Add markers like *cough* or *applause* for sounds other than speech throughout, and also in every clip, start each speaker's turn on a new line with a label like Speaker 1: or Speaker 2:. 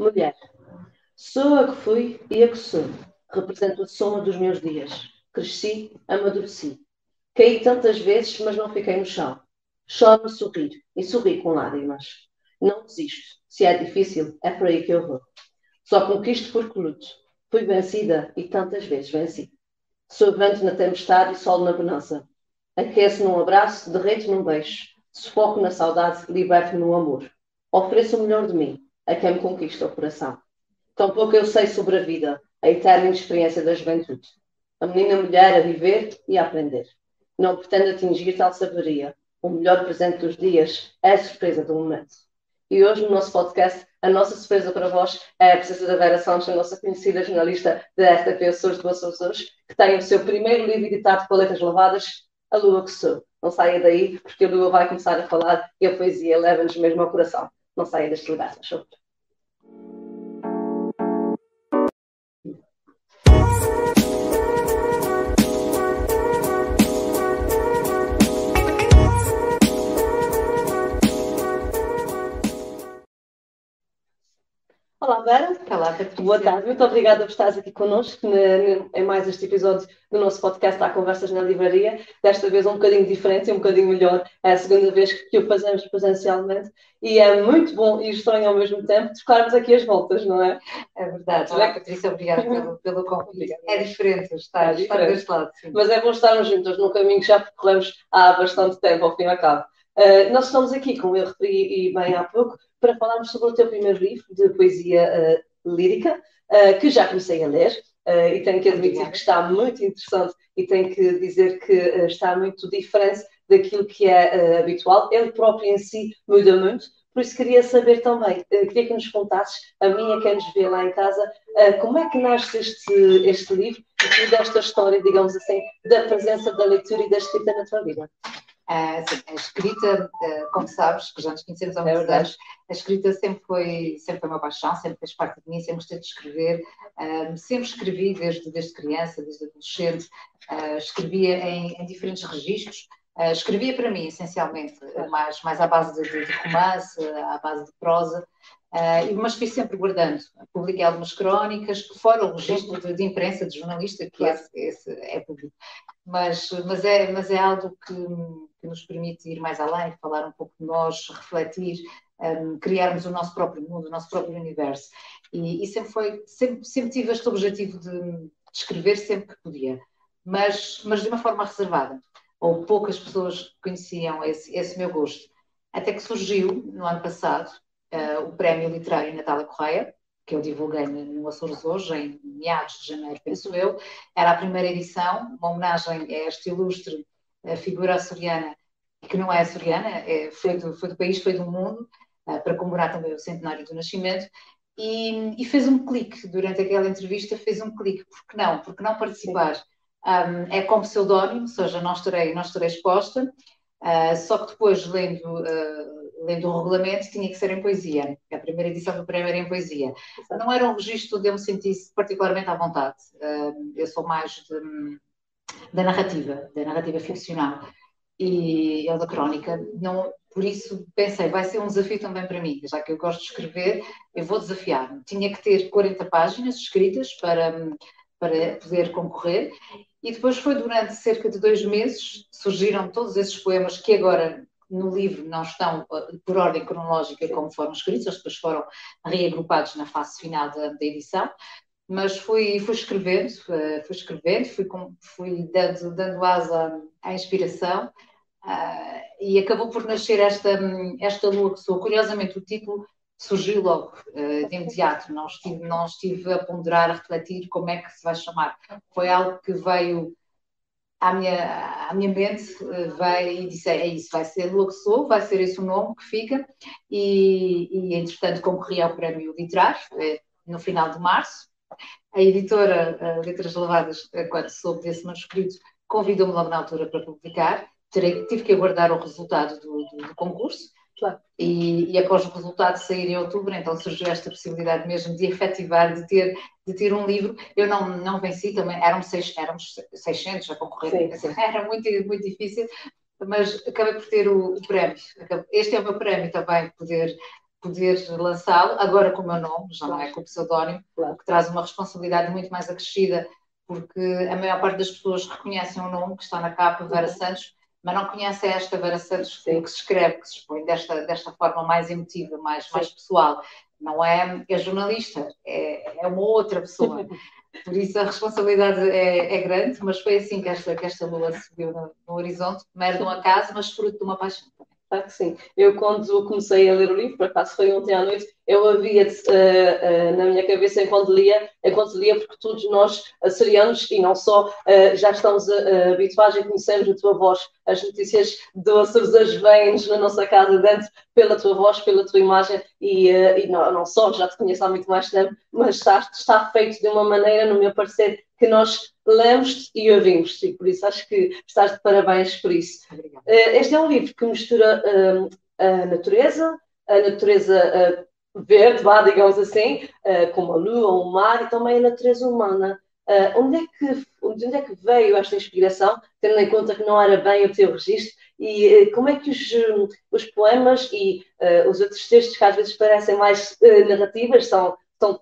Speaker 1: Mulher. Sou a que fui e a que sou. Represento a soma dos meus dias. Cresci, amadureci. Caí tantas vezes, mas não fiquei no chão. Choro a sorrir e sorri com lágrimas. Não desisto. Se é difícil, é por aí que eu vou. Só conquisto porque luto. Fui vencida e tantas vezes venci. Sou vento na tempestade e sol na bonança. Aqueço num abraço, derreto num beijo. Sufoco na saudade, liberto-me no amor. Ofereço o melhor de mim a quem me conquista o coração. Tampouco eu sei sobre a vida, a eterna experiência da juventude. A menina mulher a viver e a aprender. Não pretendo atingir tal sabedoria. O melhor presente dos dias é a surpresa do momento. E hoje, no nosso podcast, a nossa surpresa para vós é a presença da Vera Santos, a nossa conhecida jornalista da RTP Açores Boas Açores, que tem o seu primeiro livro editado com letras lavadas, A Lua que Sou. Não saia daí, porque a Lua vai começar a falar e a poesia leva-nos mesmo ao coração. Não saia deste lugar, favor. Olá, Vera.
Speaker 2: Olá, Patrícia.
Speaker 1: Boa tarde. Muito obrigada por estares aqui connosco em mais este episódio do nosso podcast Há Conversas na Livraria. Desta vez um bocadinho diferente e um bocadinho melhor. É a segunda vez que o fazemos presencialmente e é muito bom e estranho ao mesmo tempo trocarmos aqui as voltas, não é?
Speaker 2: É verdade. Olá, Patrícia, obrigada pelo, *laughs* pelo convite. É diferente estar, é estar deste lado. Sim.
Speaker 1: Mas é bom estarmos juntos no caminho que já percorremos há bastante tempo, ao fim e ao cabo. Uh, nós estamos aqui, como eu referi e bem há pouco, para falarmos sobre o teu primeiro livro de poesia uh, lírica, uh, que já comecei a ler. e tenho que admitir que está muito interessante e tenho que dizer que está muito diferente daquilo que é habitual. Ele próprio em si muda muito, por isso queria saber também, queria que nos contasses, a mim e quem nos vê lá em casa, como é que nasce este, este livro e desta história, digamos assim, da presença da leitura e da escrita na tua vida?
Speaker 2: Uh, a escrita, uh, como sabes, que já nos conhecemos há muitos é anos, a escrita sempre foi, sempre foi uma paixão, sempre fez parte de mim, sempre gostei de escrever, uh, sempre escrevi desde, desde criança, desde adolescente, escrevia em, em, diferentes registros, escrevia para mim, essencialmente, mais, mais à base de, de romance, à base de prosa, Uh, mas fui sempre guardando. Publiquei algumas crónicas, fora o registro de, de imprensa, de jornalista, que esse, esse, é público. Mas, mas, é, mas é algo que, que, nos permite ir mais além, falar um pouco de nós, refletir, um, criarmos o nosso próprio mundo, o nosso próprio universo. E, e sempre, foi, sempre, sempre tive este objetivo de, de escrever sempre que podia, mas, mas de uma forma reservada. Ou poucas pessoas conheciam esse, esse meu gosto. Até que surgiu, no ano passado, uh, o Prémio Literário Natália Correia, que eu divulguei no Açores hoje, em meados de janeiro, penso eu. Era a primeira edição, uma homenagem a esta ilustre uh, figura açoriana, que não é açoriana, é, foi, do, foi do país, foi do mundo, uh, para comemorar também o centenário do nascimento. E, e, fez um clique durante aquela entrevista, fez um clique, porque não? Porque não participar? Um, é como pseudónimo, ou seja, não estarei, não estarei exposta, uh, só que depois, lendo uh, lendo o regulamento, tinha que ser em poesia. A primeira edição do prémio era em poesia. Não era um registro onde eu me sentisse particularmente à vontade. eu sou mais de, da narrativa, da narrativa ficcional e eu da crónica. Não, por isso pensei, vai ser um desafio também para mim, já que eu gosto de escrever, eu vou desafiar-me. Tinha que ter 40 páginas escritas para, para poder concorrer. E depois foi durante cerca de dois meses, surgiram todos esses poemas que agora no livro não estão uh, por ordem cronológica como foram escritos, eles depois foram reagrupados na fase final da, da edição, mas fui, fui escrevendo, uh, fui escrevendo, fui, fui dando, dando asa à inspiração uh, e acabou por nascer esta, esta lua que sou. Curiosamente, o título surgiu logo uh, de imediato, não estive, não estive a ponderar, a refletir como é que se vai chamar. Foi algo que veio à minha, à minha mente eh, vai e disse, é isso, vai ser sou, vai ser esse o nome que fica, e, e entretanto concorri ao prémio literário eh, no final de março. A editora a Letras Lavadas, eh, quando soube desse manuscrito, convidou-me logo na altura para publicar. Terei, tive que aguardar o resultado do, do, do concurso, Claro. E, e, após o resultado sair em outubro, então surgiu esta possibilidade mesmo de efetivar, de ter, de ter um livro. Eu não, não venci também, eram, seis, éramos 600 a concorrer, era muito, muito difícil, mas acabei por ter o, o, prémio. Este é o meu prémio também, poder poder lançá-lo, agora com o meu nome, já não é com o pseudónimo, claro. que traz uma responsabilidade muito mais acrescida, porque a maior parte das pessoas reconhecem o nome que está na capa, Vera uhum. Santos, mas não conhecem esta Vera Santos Sim. que se escreve, que se expõe desta, desta forma mais emotiva, mais, mais pessoal. Não é, é jornalista, é, é uma outra pessoa. *laughs* Por isso a responsabilidade é, é, grande, mas foi assim que esta, que esta lua se viu no, no horizonte, mero de um acaso, mas fruto de uma paixão.
Speaker 1: Claro que sim. Eu, quando comecei a ler o livro, por acaso foi ontem à noite, eu havia uh, uh, na minha cabeça enquanto lia, enquanto lia, porque todos nós, açorianos, e não só, uh, já estamos habituados e conhecemos a tua voz. As notícias do Açores vêm-nos na nossa casa dentro pela tua voz, pela tua imagem, e, e não, não, só, já te conheço há muito mais tempo, mas está, está feito de uma maneira, no meu parecer, que nós lemos e ouvimos, e por isso acho que estás de parabéns por isso. Obrigada. Este é um livro que mistura a natureza, a natureza verde, vá, digamos assim, uh, como a lua, o mar e também a natureza humana. Uh, onde, é que, onde é que veio esta inspiração, tendo em conta que não era bem o teu registro, e uh, como é que os, os poemas e os outros textos que às vezes parecem mais narrativas, são, são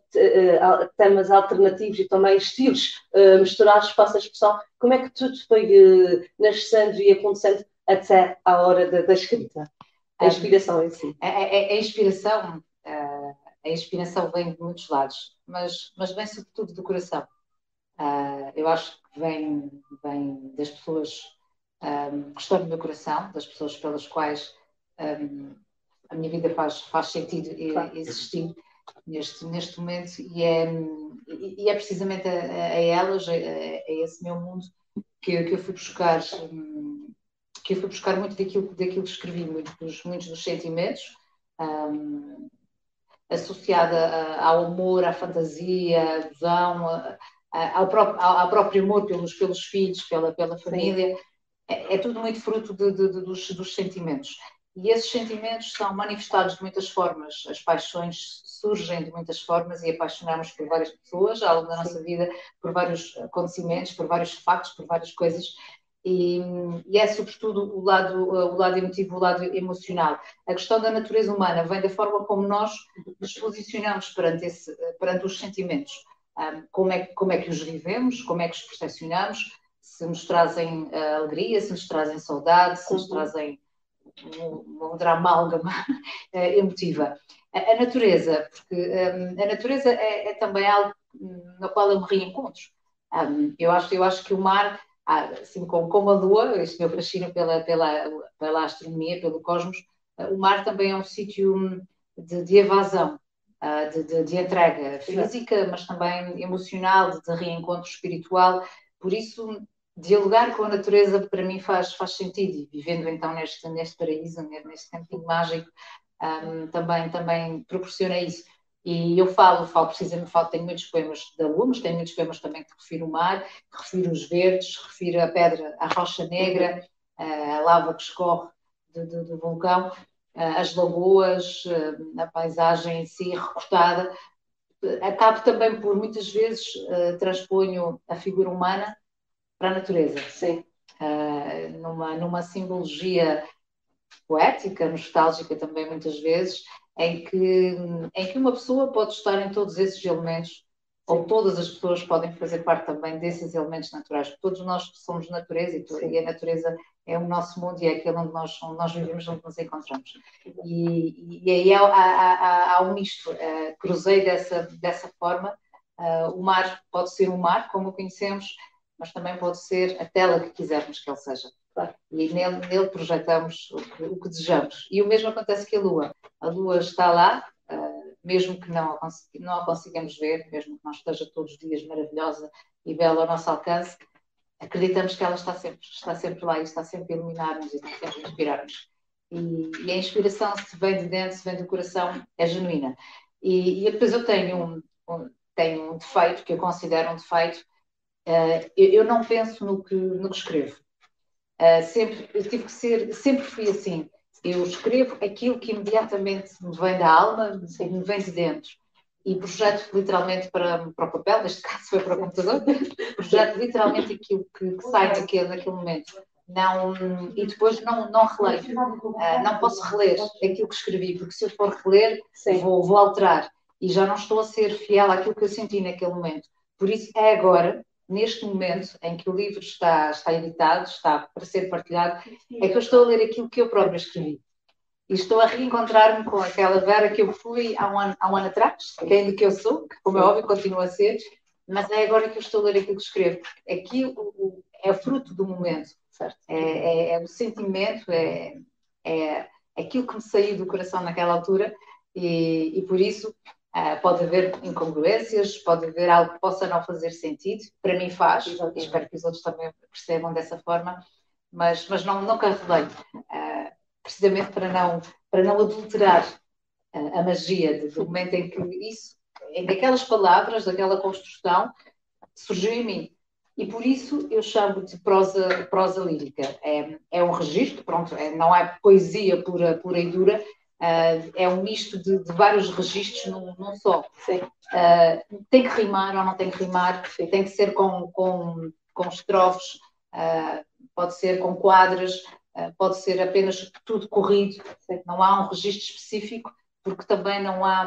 Speaker 1: temas alternativos e também estilos misturados, para a expressão, como é que tudo foi nascendo e acontecendo até à hora da, da escrita? A inspiração em si.
Speaker 2: A, a, a inspiração Uh, a inspiração vem de muitos lados, mas, mas vem sobretudo do coração. Uh, eu acho que vem, vem das pessoas um, que estão no meu coração, das pessoas pelas quais um, a minha vida faz, faz sentido claro. existir neste, neste momento, e é, e é precisamente a, a elas, a, a, esse meu mundo, que, que eu fui buscar. Que eu fui buscar muito daquilo, daquilo que escrevi, muitos, muitos dos sentimentos, um, associada ao amor, à fantasia, à visão, ao próprio, ao próprio amor pelos, pelos filhos, pela, pela família. É, é, tudo muito fruto de, de, de, dos, dos sentimentos. E esses sentimentos são manifestados de muitas formas. As paixões surgem de muitas formas e apaixonamos por várias pessoas ao longo da nossa vida, por vários acontecimentos, por vários factos, por várias coisas. E, e, é sobretudo o lado, o lado emotivo, o lado emocional. A questão da natureza humana vem da forma como nós nos posicionamos perante, esse, perante os sentimentos. Um, como, é, como é que os vivemos, como é que os percepcionamos, se nos trazem uh, alegria, se nos trazem saudade, se nos uhum. trazem uma outra amálgama uh, *laughs* emotiva. A, a, natureza, porque um, a natureza é, é, também algo no qual eu me reencontro. Um, eu, acho, eu acho que o mar assim como, como a Lua, este meu fascínio pela, pela, pela astronomia, pelo cosmos, o mar também é um sítio de, de evasão, ah, de, de, de, entrega física, mas também emocional, de, reencontro espiritual. Por isso, dialogar com a natureza para mim faz, faz sentido. E vivendo então neste, neste paraíso, neste campinho mágico, um, também, também proporciona isso. E eu falo, falo precisamente, falo, tenho muitos poemas da lua, mas tenho muitos poemas também que refiro o mar, que refiro os verdes, refiro a pedra, a rocha negra, a lava que escorre do, do, do vulcão, as lagoas, a paisagem em si recortada. Acabo também por, muitas vezes, transponho a figura humana para a natureza.
Speaker 1: Sim.
Speaker 2: numa, numa simbologia poética, nostálgica também, muitas vezes, em que, em que uma pessoa pode estar em todos esses elementos, ou todas as pessoas podem fazer parte também desses elementos naturais, porque todos nós somos natureza e, e a natureza é o nosso mundo e é aquele onde nós, onde nós vivemos, onde nos encontramos. E, e aí há, há, há, há um misto. Uh, cruzei dessa, dessa forma. Uh, o mar pode ser um mar, como o conhecemos, mas também pode ser a tela que quisermos que ele seja. E nele, nele projetamos o que, o que, desejamos. E o mesmo acontece com a Lua. A Lua está lá, uh, mesmo que não não a consigamos ver, mesmo que não esteja todos os dias maravilhosa e bela ao nosso alcance, acreditamos que ela está sempre, está sempre lá e está sempre a iluminar-nos e sempre a inspirar-nos. E, e, a inspiração, se vem de dentro, se vem do coração, é genuína. E, e depois eu tenho um, um, tenho um defeito, que eu considero um defeito, uh, eu, eu, não penso no que, no que escrevo. Uh, sempre, eu tive que ser, sempre fui assim. Eu escrevo aquilo que imediatamente me vem da alma, assim, me vem de dentro. E projeto literalmente para, para o papel, neste *laughs* caso foi para o computador, projeto literalmente aquilo que, que sai daquele, naquele momento. não, e depois não, não releio, uh, não posso reler aquilo que escrevi, porque se eu for reler, vou, vou alterar e já não estou a ser fiel àquilo que eu senti naquele momento. Por isso é agora, neste momento em que o livro está, está editado, está para ser partilhado, é que eu estou a ler aquilo que eu própria escrevi. E estou a reencontrar-me com aquela Vera que eu fui há um ano, há um ano atrás, quem do que eu sou, que como é óbvio continua a ser, mas é agora que eu estou a ler aquilo que escrevo. Aquilo é fruto do momento, certo? É, é, é o sentimento, é, é aquilo que me saiu do coração naquela altura e, e por isso Uh, pode haver incongruências, pode haver algo que possa não fazer sentido. Para mim faz, e espero que os outros também percebam dessa forma, mas, mas não, nunca revelei, uh, precisamente para não, para não adulterar uh, a magia do momento em que isso, em daquelas palavras, daquela construção, surgiu em mim. E por isso eu chamo de prosa, prosa lírica. É, é um registro, pronto, é, não é poesia pura, pura e dura, Uh, é um misto de, de vários registros num, num só. Uh, tem que rimar ou não tem que rimar, tem que ser com, com, com estrofes, uh, pode ser com quadras, pode ser apenas tudo corrido, não há um registro específico, porque também não há,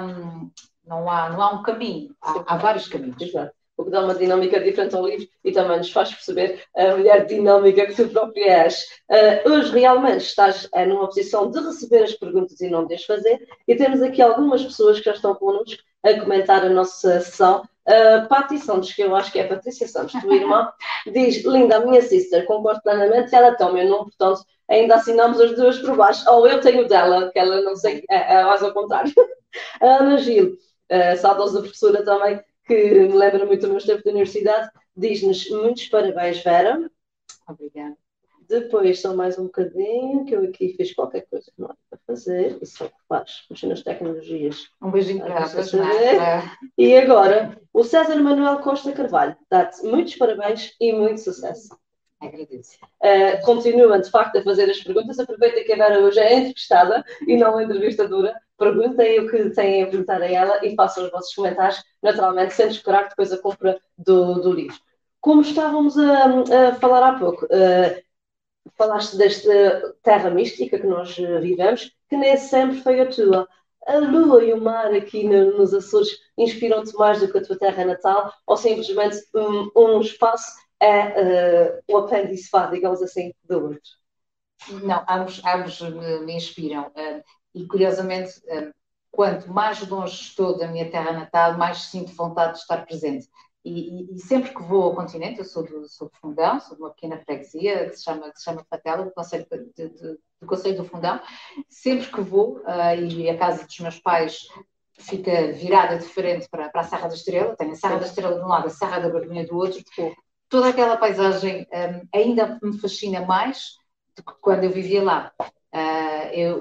Speaker 2: não há, não há um caminho, há, há vários caminhos.
Speaker 1: Exato o que dá uma dinâmica diferente ao livro e também nos faz perceber a mulher dinâmica que tu própria és. Uh, hoje realmente estás uh, numa posição de receber as perguntas e não de as fazer, e temos aqui algumas pessoas que já estão connosco a comentar a nossa sessão. Uh, Patti Santos, que eu acho que é Patrícia Santos, tua irmã, *laughs* diz: Linda, a minha sister, concordo plenamente, ela tem o meu nome, portanto, ainda assinamos as duas por baixo. Ou eu tenho dela, que ela não sei, é, é mais ao contrário. *laughs* Ana Gil, uh, saudosa professora também, que me lembra muito do meu tempo da universidade, diz-nos muitos parabéns, Vera.
Speaker 2: Obrigada.
Speaker 1: Depois só mais um bocadinho, que eu aqui fiz qualquer coisa que não era para fazer, e só que faz, mexer nas tecnologias.
Speaker 2: Um beijinho para
Speaker 1: vocês. E agora, o César Manuel Costa Carvalho dá-te muitos parabéns e muito sucesso.
Speaker 2: Agradeço.
Speaker 1: Uh, continuam, de facto, a fazer as perguntas. Aproveita que a Vera hoje é entrevistada e não entrevistadora perguntem o que têm a perguntar a ela e façam os vossos comentários, naturalmente, sem descurar depois a compra do, do livro. Como estávamos a, a falar há pouco, uh, falaste desta terra mística que nós vivemos, que nem sempre foi a tua. A lua e o mar aqui no, nos Açores inspiram-te mais do que a tua terra natal ou simplesmente um, um espaço é uh, o apêndice, digamos assim, do outro?
Speaker 2: Não, ambos, ambos me, me inspiram. Uh, e curiosamente, eh, quanto mais longe estou da minha terra natal, mais sinto vontade de estar presente. E, e, e, sempre que vou ao continente, eu sou do, sou do Fundão, sou de uma pequena freguesia que se chama, que se chama Fatela, do Conselho, de, de, do Conselho do Fundão, sempre que vou, uh, e a casa dos meus pais fica virada de frente para, para a Serra da Estrela, tenho a Serra da Estrela de um lado, a Serra da Barbinha do outro, toda aquela paisagem um, eh, ainda me fascina mais do que quando eu vivia lá. Uh,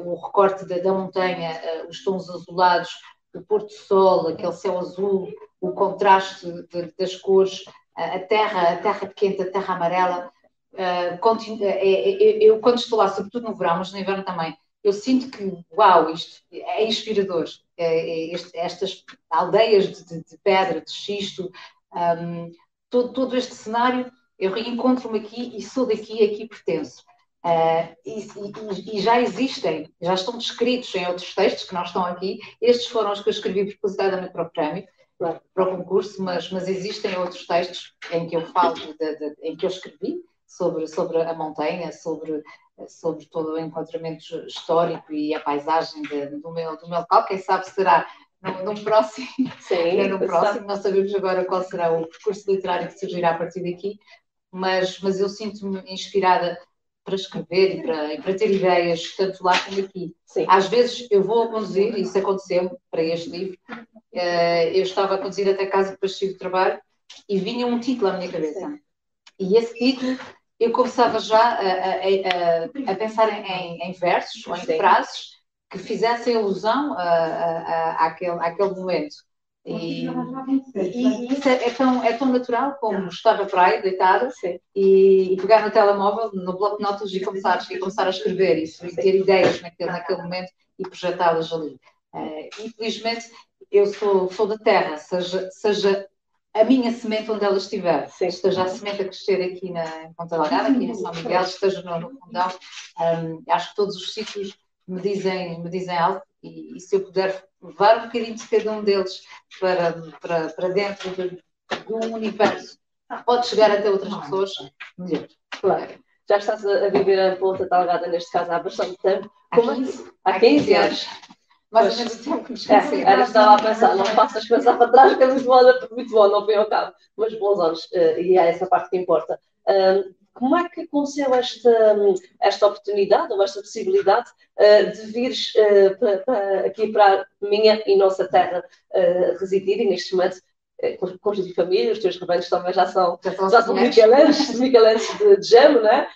Speaker 2: o recorte da, da montanha, uh, os tons azulados, o pôr do sol, aquele céu azul, o contraste de, das cores, a terra, a terra quente, a terra amarela. É, é, é, eu, quando estou lá, sobretudo no verão, mas no inverno também, eu sinto que, uau, isto é inspirador. Este, estas aldeias de, de, pedra, de xisto, um, todo, todo este cenário, eu reencontro-me aqui e sou daqui, aqui pertenço. Uh, e, e, e, já existem, já estão descritos em outros textos que não estão aqui. Estes foram os que eu escrevi propositadamente para o prémio, para o concurso, mas, mas existem outros textos em que eu falo, de, de, em que eu escrevi sobre, sobre a montanha, sobre, sobre todo o encontramento histórico e a paisagem de, do, meu, do meu local. Quem sabe será num, próximo, *laughs* Sim, no próximo, não sabemos agora qual será o percurso literário que surgirá a partir daqui, mas, mas eu sinto-me inspirada para escrever e para, e para, ter ideias, tanto lá como aqui. Sim. Às vezes eu vou a conduzir, isso aconteceu para este livro, uh, eu estava a conduzir até casa depois de do trabalho e vinha um título à minha cabeça. E esse título eu começava já a, a, a, a pensar em, em, versos ou em frases que fizessem alusão àquele, àquele momento. E, e, isso é, é, tão, é tão natural como estar na praia, deitada, e, e, pegar no telemóvel, no bloco de notas e começar, e começar a escrever isso, e ter ideias naquele, naquele momento e projetá-las ali. Uh, infelizmente, eu sou, sou da terra, seja, seja a minha semente onde ela estiver. Sim. Esteja a semente a crescer aqui na Ponta Lagada, aqui em São Miguel, esteja no, no fundão. Um, acho que todos os sítios me dizem, me dizem algo e, e, se eu puder levar um bocadinho de cada um deles para, para, para dentro de, de um universo, pode chegar até outras pessoas, melhor.
Speaker 1: Claro. Já estás a viver a Ponta Talgada, neste caso, há bastante tempo. Como há 15, há 15 anos
Speaker 2: mais ou menos o tempo que nos conhecemos.
Speaker 1: É, era, estava a pensar, não faças pensar para trás, que é muito bom, não foi ao cabo, mas bons anos, eh, e é essa parte que importa. Como é que aconteceu esta, esta oportunidade ou esta possibilidade eh, de vires eh, para, aqui para a minha e nossa terra residir e neste momento constituir família, os teus rebanhos também já são, já são micalenses, *laughs* micalenses de, de gemo, não é?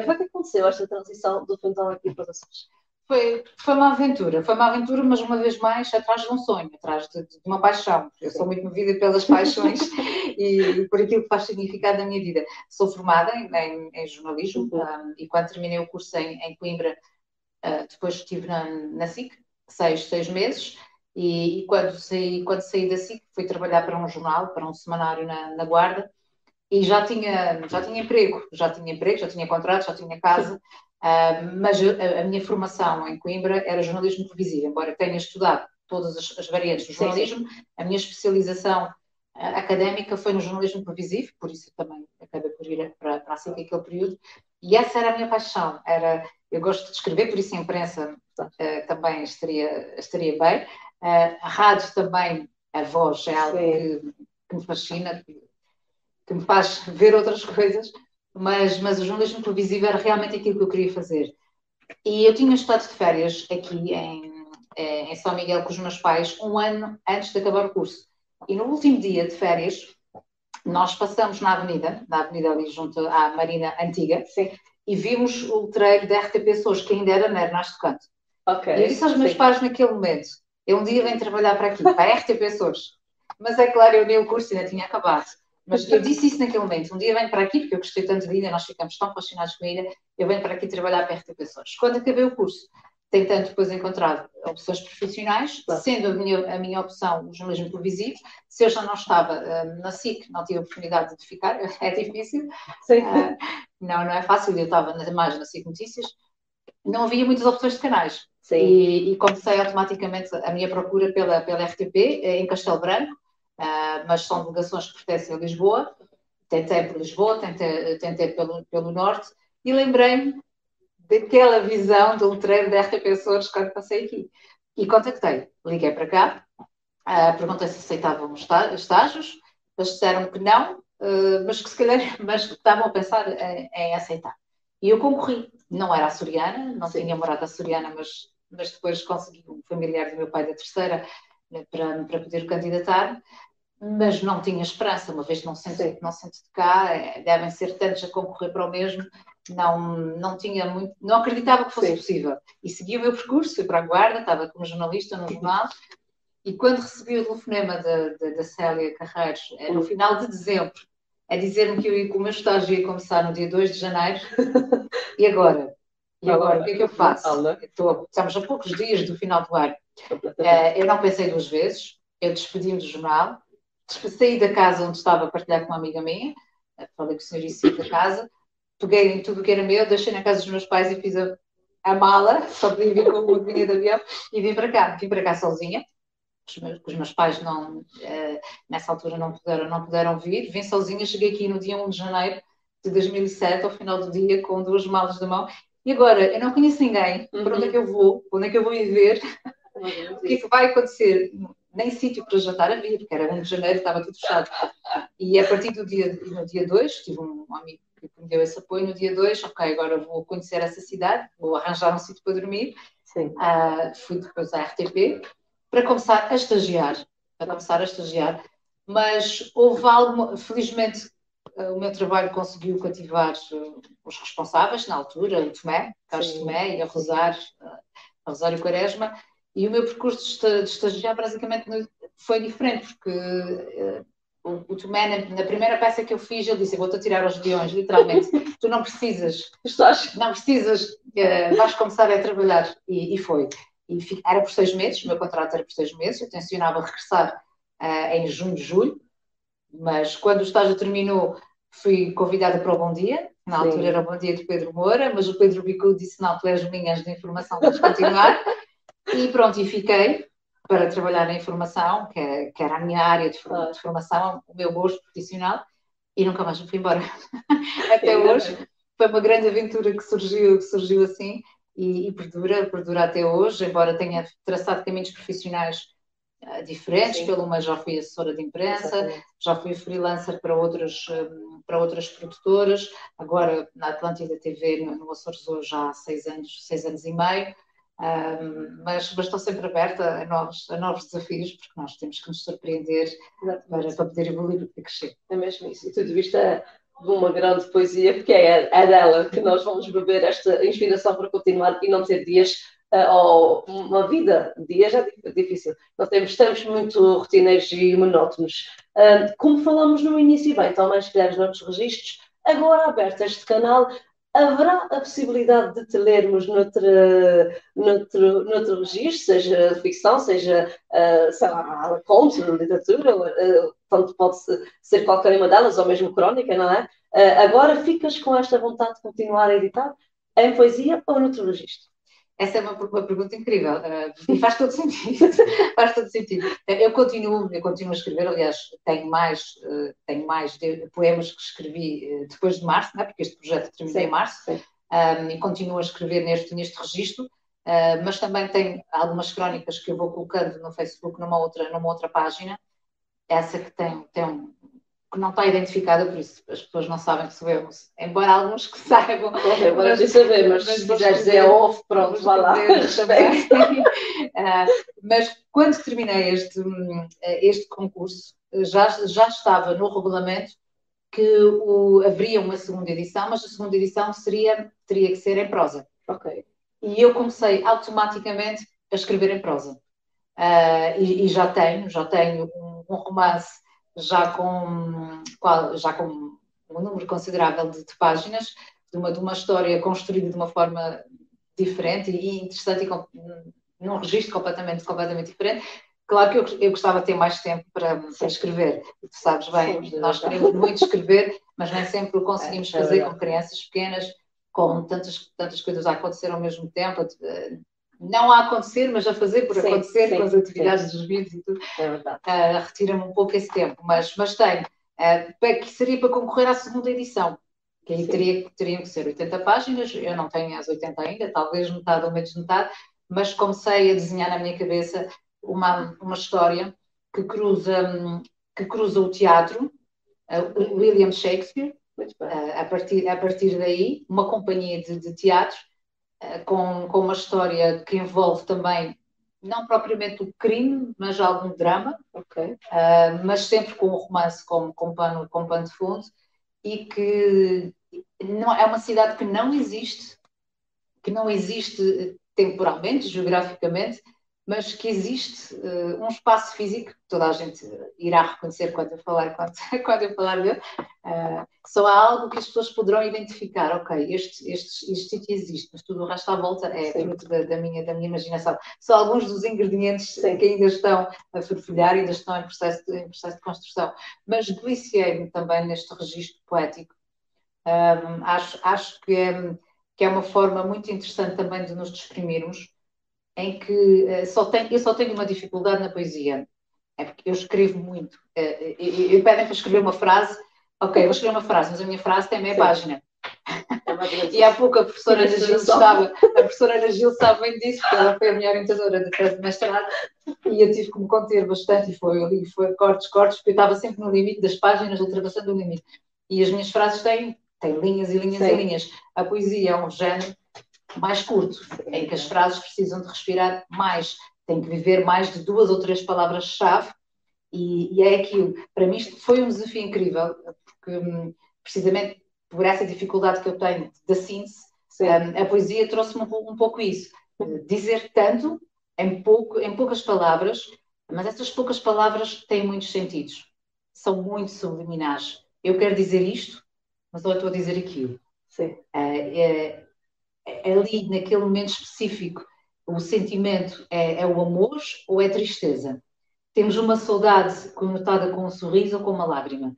Speaker 1: Como é que aconteceu esta transição do Fundão aqui para Açores?
Speaker 2: Foi, foi uma aventura, foi uma aventura, mas uma vez mais atrás de um sonho, atrás de, de uma paixão. Eu sou muito movida pelas paixões *laughs* e, por aquilo que faz significado na minha vida. Sou formada em, em, em jornalismo um, uhum. e quando terminei o curso em, em Coimbra, uh, depois estive na, na SIC, seis, seis meses, e, e, quando, saí, quando saí da SIC fui trabalhar para um jornal, para um semanário na, na Guarda, e já tinha, já tinha emprego, já tinha emprego, já tinha contrato, já tinha casa. Uh, mas a, a, minha formação em Coimbra era jornalismo televisivo, embora tenha estudado todas as, as variantes do jornalismo, sim, sim. a minha especialização académica foi no jornalismo televisivo, por isso também acabei por ir para, para a SIC aquele período, e essa era a minha paixão, era, eu gosto de escrever, por isso a imprensa uh, também estaria, estaria bem, a rádio também, a voz é algo que, que me fascina, que, que me faz ver outras *laughs* coisas, mas, mas o jornalismo televisivo era realmente aquilo que eu queria fazer. E eu tinha estado de férias aqui em, eh, em São Miguel com os meus pais um ano antes de acabar o curso. E no último dia de férias, nós passamos na avenida, na avenida ali junto à Marina Antiga, Sim. e vimos o letreiro da RTP Sores, que ainda era na Ernesto Canto. Okay. E eu disse aos meus Sim. pais naquele momento, eu um dia venho trabalhar para aqui, para a RTP Sores. Mas é claro, eu nem o curso ainda tinha acabado. Mas eu disse isso naquele momento. Um dia venho para aqui, porque eu gostei tanto de ilha, nós ficamos tão apaixonados com a ilha, eu venho para aqui trabalhar para RTP Açores. Quando acabei o curso, tentando depois encontrar opções profissionais, claro. sendo a minha, a minha opção o jornalismo televisivo, se eu já não estava uh, na SIC, não tive oportunidade de ficar, *laughs* é difícil, uh, não, não é fácil, eu estava mais na SIC Notícias, não havia muitas opções de canais. E, e, comecei automaticamente a minha procura pela, pela RTP, eh, em Castelo Branco, uh, mas são delegações que pertencem a Lisboa. Tentei por Lisboa, tentei, tentei pelo, pelo Norte. E lembrei-me daquela visão do letreiro da RTP Açores quando passei aqui. E contactei, liguei para cá, uh, perguntei se aceitavam estágios, eles disseram que não, uh, mas que se calhar *laughs* mas que estavam a pensar em, em, aceitar. E eu concorri. Não era açoriana, não Sim. tinha morado açoriana, mas, mas depois consegui um familiar do meu pai da terceira né, para, para poder candidatar mas não tinha esperança, uma vez não não sente de cá, é, devem ser tantos a concorrer para o mesmo, não, não tinha muito, não acreditava que fosse Sim. possível. E segui o meu percurso, fui para a Guarda, estava como jornalista no jornal, e quando recebi o telefonema da, Célia Carreiros, é, no final de dezembro, a dizer-me que, eu, que o meu estágio ia começar no dia 2 de janeiro, *laughs* e agora? E agora, o que é que eu faço? Estou, estamos a poucos dias do final do ano. É, eu não pensei duas vezes, eu despedi-me do jornal, saí da casa onde estava a partilhar com uma amiga minha, falei com o senhor e saí da casa, peguei em tudo o que era meu, deixei na casa dos meus pais e fiz a, a mala, só podia vir com uma vinha de avião, e vim para cá. Vim para cá sozinha, os meus, os meus pais não, uh, nessa altura não puderam, não puderam vir, vim sozinha, cheguei aqui no dia 1 de janeiro de 2007, ao final do dia, com duas malas de mão, e agora, eu não conheço ninguém, uhum. para onde é que eu vou, onde é que eu vou viver, o que é que vai acontecer? nem sítio para jantar havia, porque era 1 de janeiro, estava tudo fechado. E a partir do dia, no dia 2, tive um amigo que me deu esse apoio, no dia 2, ok, agora vou conhecer essa cidade, vou arranjar um sítio para dormir. Uh, fui depois à RTP para começar a estagiar, para começar a estagiar, mas houve algo, felizmente uh, o meu trabalho conseguiu cativar uh, os responsáveis na altura, o Tomé, Carlos Sim. Tomé e a Rosário, a Rosário Quaresma, e o meu percurso de estagiar basicamente foi diferente, porque o, o Tomé, na, primeira peça que eu fiz, ele disse: Vou-te tirar os leões, literalmente. *laughs* tu não precisas, não precisas, uh, vais começar a trabalhar. E, e foi. E era por seis meses, o meu contrato era por seis meses, eu tencionava regressar uh, em junho, julho, Mas quando o estágio terminou, fui convidada para o Bom Dia, na Sim. altura era o Bom Dia de Pedro Moura, mas o Pedro Bicu disse: Não, tu és minhas de informação, vamos continuar. *laughs* e pronto, e fiquei para trabalhar na informação, que, é, que era a minha área de, de, formação, o meu gosto profissional, e nunca mais me fui embora. *laughs* até hoje. Foi uma grande aventura que surgiu, que surgiu assim e, e perdura, perdura até hoje, embora tenha traçado caminhos profissionais uh, diferentes, Sim. pelo uma já fui assessora de imprensa, Exatamente. já fui freelancer para outras, um, para outras produtoras, agora na Atlântida TV, no, no Açores hoje já há seis anos, seis anos e meio, um, mas, mas, estou sempre aberta a novos, a novos desafios, porque nós temos que nos surpreender para, para, poder evoluir e crescer.
Speaker 1: É mesmo isso. E tudo isto é de uma grande poesia, porque é, é dela que nós vamos beber esta inspiração para continuar e não ter dias uh, ou uma vida, dias é difícil. Nós temos tempos muito rotineiros e monótonos. Uh, como falamos no início, bem, então mais criados noutros registros, agora aberto este canal, haverá a possibilidade de te lermos noutro, noutro, noutro registro, seja ficção, seja, uh, sei lá, conto, literatura, uh, tanto pode ser qualquer uma delas, ou mesmo crónica, não é? Uh, agora ficas com esta vontade de continuar a editar em poesia ou noutro registro?
Speaker 2: Essa é uma, uma pergunta incrível uh, e faz todo sentido. *laughs* faz todo sentido. Eu continuo, eu continuo a escrever, aliás, tenho mais, uh, tenho mais poemas que escrevi uh, depois de março, é? porque este projeto terminou em março, um, e continuo a escrever neste, neste registro, mas também tenho algumas crónicas que eu vou colocando no Facebook numa outra, numa outra página, essa que tem, tem um, que não está identificada, por isso as pessoas não sabem que sou eu, embora alguns que saibam.
Speaker 1: Okay, agora mas, mas se quiseres dizer off, pronto, vá lá.
Speaker 2: uh, *laughs* *laughs* mas quando terminei este, este concurso, já, já estava no regulamento que o, haveria uma segunda edição, mas a segunda edição seria, teria que ser em prosa.
Speaker 1: Ok.
Speaker 2: E eu comecei automaticamente a escrever em prosa. Uh, e, e, já tenho, já tenho um, um romance já com, já com um número considerável de, de páginas, de uma, de uma história construída de uma forma diferente e interessante e num registro completamente, completamente diferente. Claro que eu, eu gostava de ter mais tempo para, para escrever. Tu sabes bem, Sim, nós queremos muito escrever, mas nem sempre o conseguimos é, é fazer com crianças pequenas, com tantas, tantas coisas a acontecer ao mesmo tempo não a acontecer, mas a fazer por sim, acontecer sim, com as atividades sim. dos vídeos e tudo,
Speaker 1: é uh,
Speaker 2: retira-me um pouco esse tempo, mas, mas tenho, uh, que seria para concorrer à segunda edição, que aí teria, teriam que ser 80 páginas, eu não tenho as 80 ainda, talvez metade ou menos metade, mas comecei a desenhar na minha cabeça uma, uma história que cruza, que cruza o teatro, uh, William Shakespeare, a, partir, a partir daí, uma companhia de, de teatro, com, com uma história que envolve também, não propriamente o crime, mas algum drama,
Speaker 1: okay.
Speaker 2: uh, mas sempre com o romance como, com, pano, com pano de fundo, e que não, é uma cidade que não existe, que não existe temporalmente, geograficamente, mas que existe uh, um espaço físico que toda a gente irá reconhecer quando eu falar, quando, *laughs* quando eu falar dele, uh, só há algo que as pessoas poderão identificar, ok, este, este, este sítio existe, mas tudo o resto à volta é Sim. fruto da, da, minha, da minha imaginação. Só alguns dos ingredientes Sim. que ainda estão a fervilhar, ainda estão em processo de, em processo de construção. Mas deliciei-me também neste registro poético. Um, acho, acho que, é, que é uma forma muito interessante também de nos exprimirmos, em que uh, só tenho, eu só tenho uma dificuldade na poesia. É porque eu escrevo muito. E, e pedem para escrever uma frase, ok, vou escrever uma frase, mas a minha frase tem meia Sim. página. É *laughs* e há pouco a professora Ana Gil estava, a professora Ana Gil sabe bem disso, porque ela foi a minha orientadora de tese de mestrado e eu tive que me conter bastante e foi ali, foi cortes, cortes, porque eu estava sempre no limite das páginas, ultrapassando o limite. E as minhas frases têm, têm linhas e linhas Sim. e linhas. A poesia é um género mais curto, em que as frases precisam de respirar mais, tem que viver mais de duas ou três palavras-chave, e, e, é aquilo. Para mim, isto foi um desafio incrível, porque hum, precisamente por essa dificuldade que eu tenho da síntese, um, a poesia trouxe-me um, um, pouco isso. Dizer tanto em, pouco, em poucas palavras, mas essas poucas palavras têm muitos sentidos. São muito subliminares. Eu quero dizer isto, mas eu estou a dizer aquilo.
Speaker 1: Sim.
Speaker 2: Uh, ali naquele momento específico o sentimento é, é, o amor ou é tristeza? temos uma saudade conotada com um sorriso ou com uma lágrima.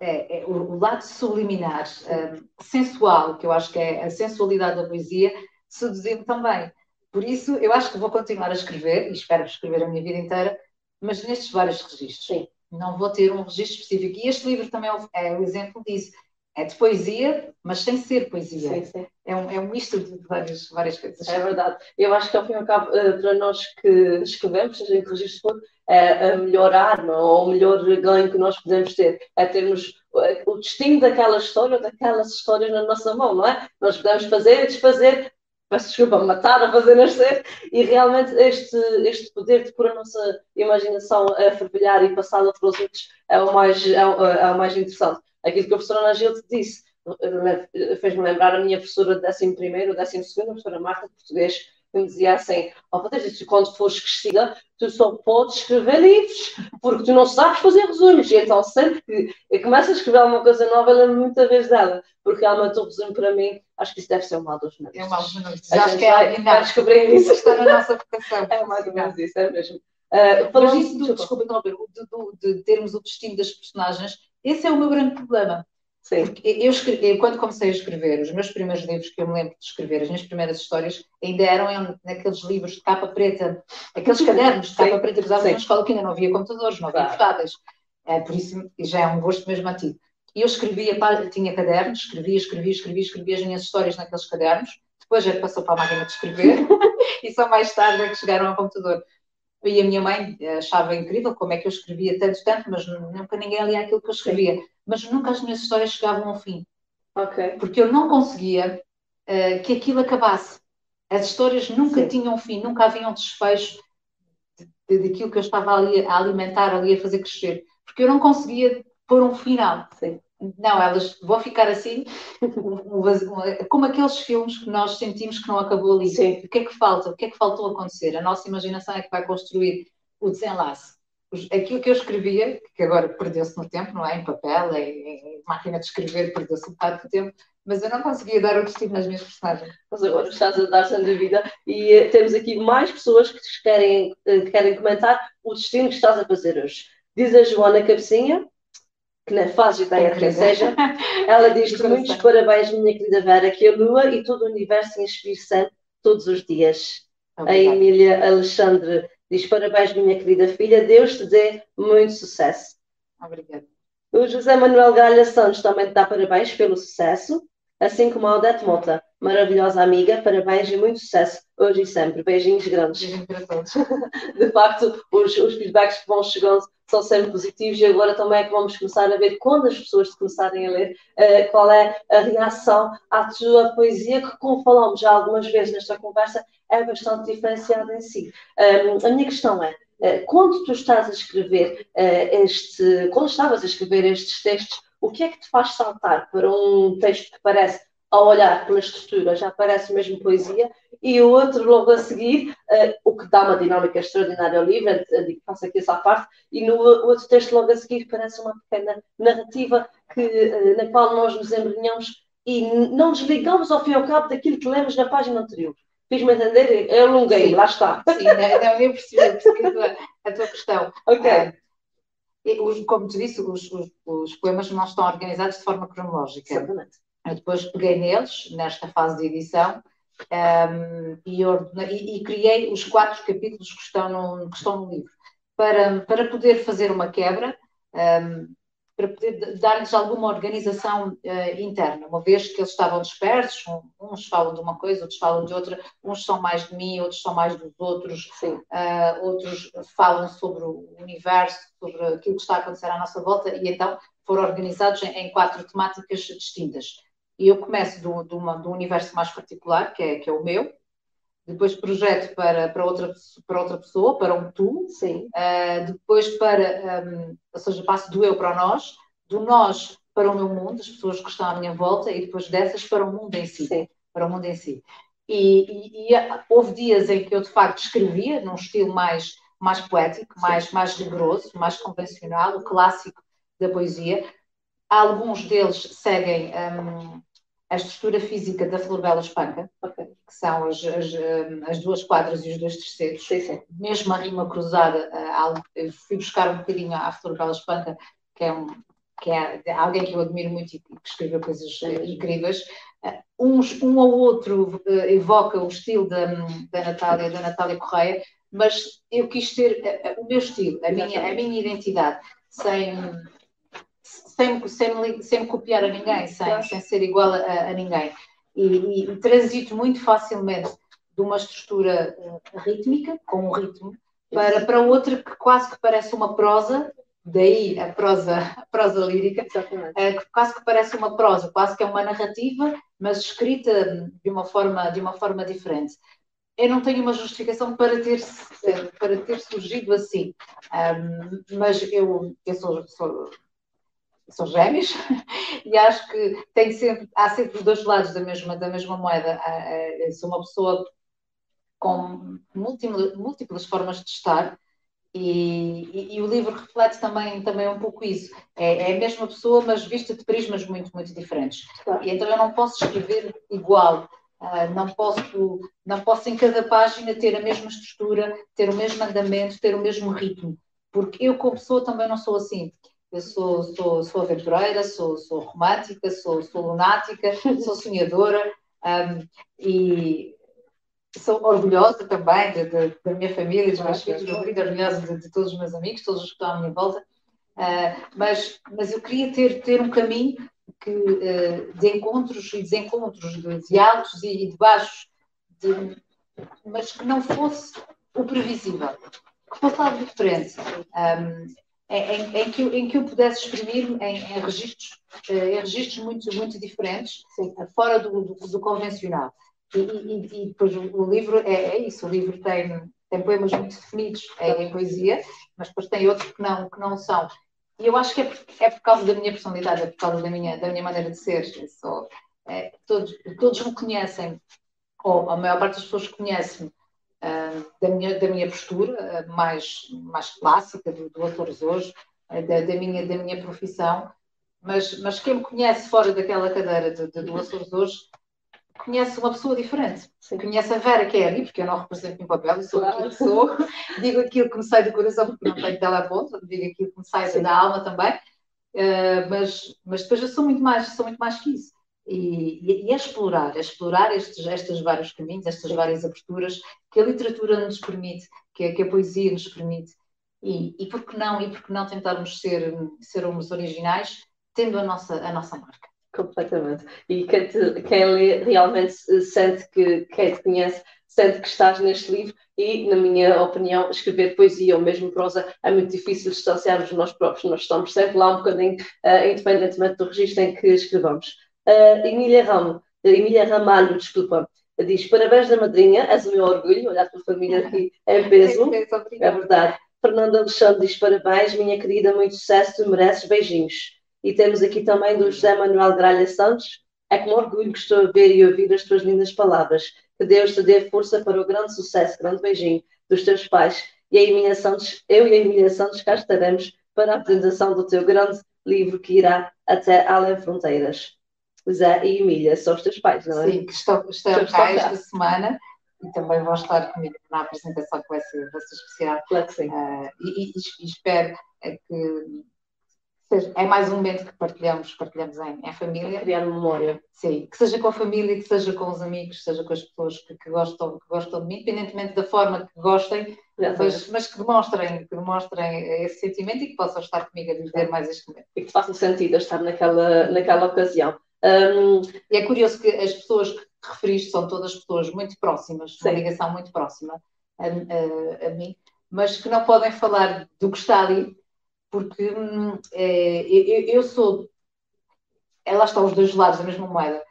Speaker 2: É, é, o, lado subliminar, um, sensual, que eu acho que é a sensualidade da poesia, seduziu-me também. Por isso, eu acho que vou continuar a escrever, e espero escrever a minha vida inteira, mas nestes vários registros. Sim. Não vou ter um registro específico. E este livro também é o é exemplo disso. É de poesia, mas sem ser poesia. Sim, sim. É, um, é um misto de várias, várias coisas.
Speaker 1: É verdade. Eu acho que, ao fim e ao cabo, para nós que escrevemos, seja em que registro for, é a melhor arma ou o melhor ganho que nós podemos ter é termos eh, o destino daquela história ou daquelas histórias na nossa mão, não é? Nós podemos fazer e desfazer peço desculpa, matar a fazer nascer, e realmente este, este poder de pôr a nossa imaginação a fervilhar e passá-la para os outros é o mais, é o, é o mais interessante aquilo que a professora Ana Gil disse, fez-me lembrar a minha professora de 11 primeiro, 12 segundo, a professora Marta de Português, que me dizia assim, oh, Patrícia, quando fores crescida, tu só podes escrever livros, porque tu não sabes fazer resumos. E então, sempre que começo a escrever alguma coisa nova, eu lembro muita vez dela, porque realmente o resumo para mim, acho que isso deve ser um mal dos
Speaker 2: meus. É um mal dos meus. Acho que é vai descobrir isso. Está na nossa vocação. *laughs*
Speaker 1: É mais ou menos isso, é mesmo.
Speaker 2: Uh, Mas isso, do, desculpa, não, de, de, de termos o destino das personagens, esse é o meu grande problema. Sim. Porque eu, escrevi, quando comecei a escrever, os meus primeiros livros que eu me lembro de escrever, as minhas primeiras histórias, ainda eram naqueles livros de capa preta, aqueles cadernos de capa preta que usavam na escola que ainda não havia computadores, não havia portáteis. É, por isso já é um gosto mesmo antigo. E eu escrevia, tinha cadernos, escrevia, escrevia, escrevia, escrevia as minhas histórias naqueles cadernos, depois já é passou para a máquina de escrever *laughs* e só mais tarde é que chegaram ao computador. E a minha mãe achava incrível como é que eu escrevia tanto, tanto, mas nunca ninguém lia aquilo que eu escrevia. Sim. Mas nunca as minhas histórias chegavam ao fim.
Speaker 1: Okay.
Speaker 2: Porque eu não conseguia uh, que aquilo acabasse. As histórias nunca Sim. tinham fim, nunca haviam desfecho de, de, daquilo que eu estava ali a alimentar, ali a fazer crescer. Porque eu não conseguia pôr um final. Sim. Não, elas vão ficar assim, *laughs* como aqueles filmes que nós sentimos que não acabou ali. Sim. O que é que falta? O que é que faltou acontecer? A nossa imaginação é que vai construir o desenlace. Aquilo que eu escrevia, que agora perdeu-se no tempo, não é? Em papel, em, em máquina de escrever, perdeu-se um bocado de tempo, mas eu não conseguia dar o destino nas minhas personagens.
Speaker 1: Mas agora estás a dar sem dúvida e uh, temos aqui mais pessoas que querem, uh, querem comentar o destino que estás a fazer hoje. Diz a Joana Cabecinha, que faz ideia de quem seja, ela diz-te muitos parabéns, minha querida Vera, que a Lua e todo o universo inspire todos os dias. Obrigada. A Emília Alexandre diz parabéns, minha querida filha, Deus te dê muito sucesso.
Speaker 2: Obrigada.
Speaker 1: O José Manuel Galha Santos também te dá parabéns pelo sucesso, assim como a Odete Mota, maravilhosa amiga, parabéns e muito sucesso hoje e sempre. Beijinhos grandes. *laughs* De facto, os, os feedbacks que vão chegando são sempre positivos e agora também é que vamos começar a ver quando as pessoas começarem a ler uh, qual é a reação à tua poesia que, como falamos já algumas vezes nesta conversa, é bastante diferenciada em si. Um, a minha questão é, uh, quando tu estás a escrever uh, este, quando estavas a escrever estes textos, o que é que te faz saltar para um texto que parece ao olhar pela estrutura já parece mesmo poesia, e o outro logo a seguir, uh, o que dá uma dinâmica extraordinária ao livro, uh, digo, faço aqui essa parte, e no outro texto logo a seguir parece uma pequena narrativa que, uh, na qual nós nos embrenhamos e não desligamos ao fim e ao cabo daquilo que lemos na página anterior. Fiz-me entender? Eu alonguei, lá está.
Speaker 2: Sim, não, eu percebi a tua, a tua questão.
Speaker 1: Ok.
Speaker 2: Os, como te disse, os, os, os, poemas não estão organizados de forma cronológica.
Speaker 1: Exatamente.
Speaker 2: Eu depois peguei neles, nesta fase de edição, um, e, e, e, criei os quatro capítulos que estão no, que estão no livro, para, para poder fazer uma quebra, um, para poder dar-lhes alguma organização uh, interna, uma vez que eles estavam dispersos, uns falam de uma coisa, outros falam de outra, uns são mais de mim, outros são mais dos outros, uh, outros falam sobre o universo, sobre aquilo que está a acontecer à nossa volta, e então foram organizados em, em quatro temáticas distintas. E eu começo do, do, uma, do universo mais particular, que é, que é o meu, depois projeto para, para, outra, para outra pessoa, para um tu,
Speaker 1: Sim.
Speaker 2: Uh, depois para, um, ou seja, passo do eu para o nós, do nós para o meu mundo, as pessoas que estão à minha volta, e depois dessas para o mundo em si.
Speaker 1: Sim.
Speaker 2: Para o mundo em si. E, e, e, houve dias em que eu de facto escrevia num estilo mais, mais poético, mais, mais rigoroso, mais convencional, o clássico da poesia, Alguns deles seguem um, a estrutura física da Flor Bela Espanca, okay. que são as, as, as, duas quadras e os dois terceiros, sim, sim. mesmo a rima cruzada, eu fui buscar um bocadinho à Flor Bela Espanca, que é, um, que é alguém que eu admiro muito e que escreveu coisas incríveis. Uns, um ou outro evoca o estilo da, da Natália, da Natália Correia, mas eu quis ter o meu estilo, a minha, a minha identidade, sem sem, sem, sem copiar a ninguém, sem, sem ser igual a, a ninguém. E, e, transito muito facilmente de uma estrutura uh, rítmica, com um ritmo, para, para outra que quase que parece uma prosa, daí a prosa, a prosa lírica, uh, que quase que parece uma prosa, quase que é uma narrativa, mas escrita de uma forma, de uma forma diferente eu não tenho uma justificação para ter, para ter surgido assim. Um, mas eu, eu sou, sou, são gêmeos, *laughs* e acho que tem sempre, há sempre os dois lados da mesma, da mesma moeda. Sou uma pessoa com múltiplas, múltiplas formas de estar, e, e, e, o livro reflete também, também um pouco isso. É, é, a mesma pessoa, mas vista de prismas muito, muito diferentes. E então eu não posso escrever igual. Uh, não posso, não posso em cada página ter a mesma estrutura, ter o mesmo andamento, ter o mesmo ritmo, porque eu como pessoa também não sou assim. Eu sou, sou, sou aventureira, sou, sou romântica, sou, sou lunática, sou sonhadora um, e sou orgulhosa também de, de, da minha família, dos meus filhos, muito orgulhosa de, de, todos os meus amigos, todos os que estão à minha volta. Uh, mas, mas eu queria ter, ter um caminho que, uh, de encontros e desencontros, de, de altos e, de baixos, de, mas que não fosse o previsível, que fosse algo diferente. Um, em, em, que, em que eu pudesse exprimir-me em, em, registros, eh, em registros muito, muito diferentes, fora do, do, do convencional. E, e, e, depois o, livro é, é, isso, o livro tem, tem poemas muito definidos é, em poesia, mas depois tem outros que não, que não são. E eu acho que é por, é por causa da minha personalidade, é por causa da minha, da minha maneira de ser. Sou, é, todos, todos me conhecem, ou a maior parte das pessoas conhecem-me da, minha, da minha postura uh, mais, mais clássica, do, do Autores Hoje, uh, da, da, minha, da minha profissão, mas, mas quem me conhece fora daquela cadeira de, de, do Açores Hoje conhece uma pessoa diferente. Sim. Conhece a Vera Kelly, porque eu não represento nenhum papel, eu sou claro. aquilo que sou, *laughs* digo aquilo que me sai do coração, porque não tenho ponta, digo aquilo que me sai Sim. da alma também, uh, mas, mas depois eu sou muito mais, sou muito mais que isso. E, e, é explorar, é explorar estes, estes vários caminhos, estas várias aberturas que a literatura nos permite, que a, que a poesia nos permite. E, e por que não, e por que não tentarmos ser, uns originais, tendo a nossa, a nossa marca.
Speaker 1: Completamente. E quem, te, quem lê realmente sente que quem te conhece sente que estás neste livro e, na minha opinião, escrever poesia ou mesmo prosa é muito difícil distanciarmos nós próprios. Nós estamos sempre lá um bocadinho, uh, independentemente do registro em que escrevamos. Uh, Emília Ramo, Emília Ramalho, desculpa, diz parabéns da madrinha, és o meu orgulho, olhar a tua família aqui em peso. *laughs* É verdade. Fernando Alexandre diz parabéns, minha querida, muito sucesso, tu mereces beijinhos. E temos aqui também do José Manuel Gralha Santos, é com orgulho que estou a ver e ouvir as tuas lindas palavras. Que Deus te dê força para o grande sucesso, grande beijinho dos teus pais. E a Emília Santos, eu e a Emília Santos cá estaremos para a apresentação do teu grande livro que irá até além fronteiras. José e Emília, são os teus pais, não é?
Speaker 2: Sim, que estão, estão cá esta semana e também vão estar comigo na apresentação que vai ser, vai ser especial.
Speaker 1: Claro que sim.
Speaker 2: Uh, e, e, espero é que seja, é mais um momento que partilhamos, partilhamos em, em família.
Speaker 1: Criar memória.
Speaker 2: Sim, que seja com a família, que seja com os amigos, que seja com as pessoas que, que gostam, que gostam de mim, independentemente da forma que gostem, mas, mas, que, demonstrem, que demonstrem esse sentimento e que possam estar comigo a viver mais este momento.
Speaker 1: E que faça sentido estar naquela, naquela ocasião.
Speaker 2: Um, é curioso que as pessoas que referiste são todas pessoas muito próximas, uma ligação muito próxima a, a, a, mim, mas que não podem falar do que está ali, porque hum, é, eu, eu, sou. É, lá estão os dois lados da mesma moeda.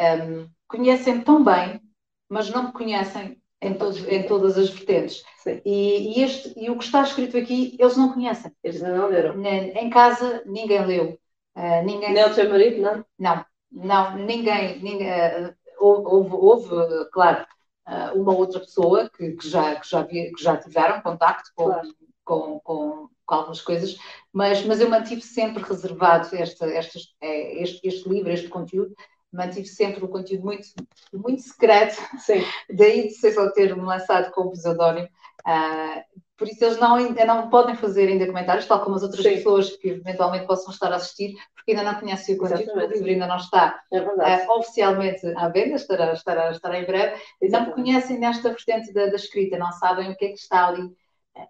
Speaker 2: Um, conhecem-me tão bem, mas não me conhecem em, todos, em todas as vertentes. E, e, este, e o que está escrito aqui, eles não conhecem.
Speaker 1: Eles não leram.
Speaker 2: Em casa, ninguém leu. Uh, ninguém...
Speaker 1: Nem o teu marido, não?
Speaker 2: Não. Não, ninguém, ninguém eh, houve, houve, claro, eh, uma outra pessoa que, que já, que, já via, que já tiveram contacto com, claro. com, com, com, algumas coisas, mas, mas eu mantive sempre reservado este, este, este, este livro, este conteúdo, mantive sempre o conteúdo muito, muito secreto,
Speaker 1: Sim. *laughs*
Speaker 2: daí de ser só ter-me lançado como pseudónimo. Uh, por isso eles não, ainda não podem fazer ainda comentários, tal como as outras Sim. pessoas que eventualmente possam estar a assistir, porque ainda não conhecem o conteúdo, o livro ainda não está
Speaker 1: é uh,
Speaker 2: oficialmente à venda, estará, estará, estará em breve, Exatamente. não conhecem nesta vertente da, da, escrita, não sabem o que é que está ali,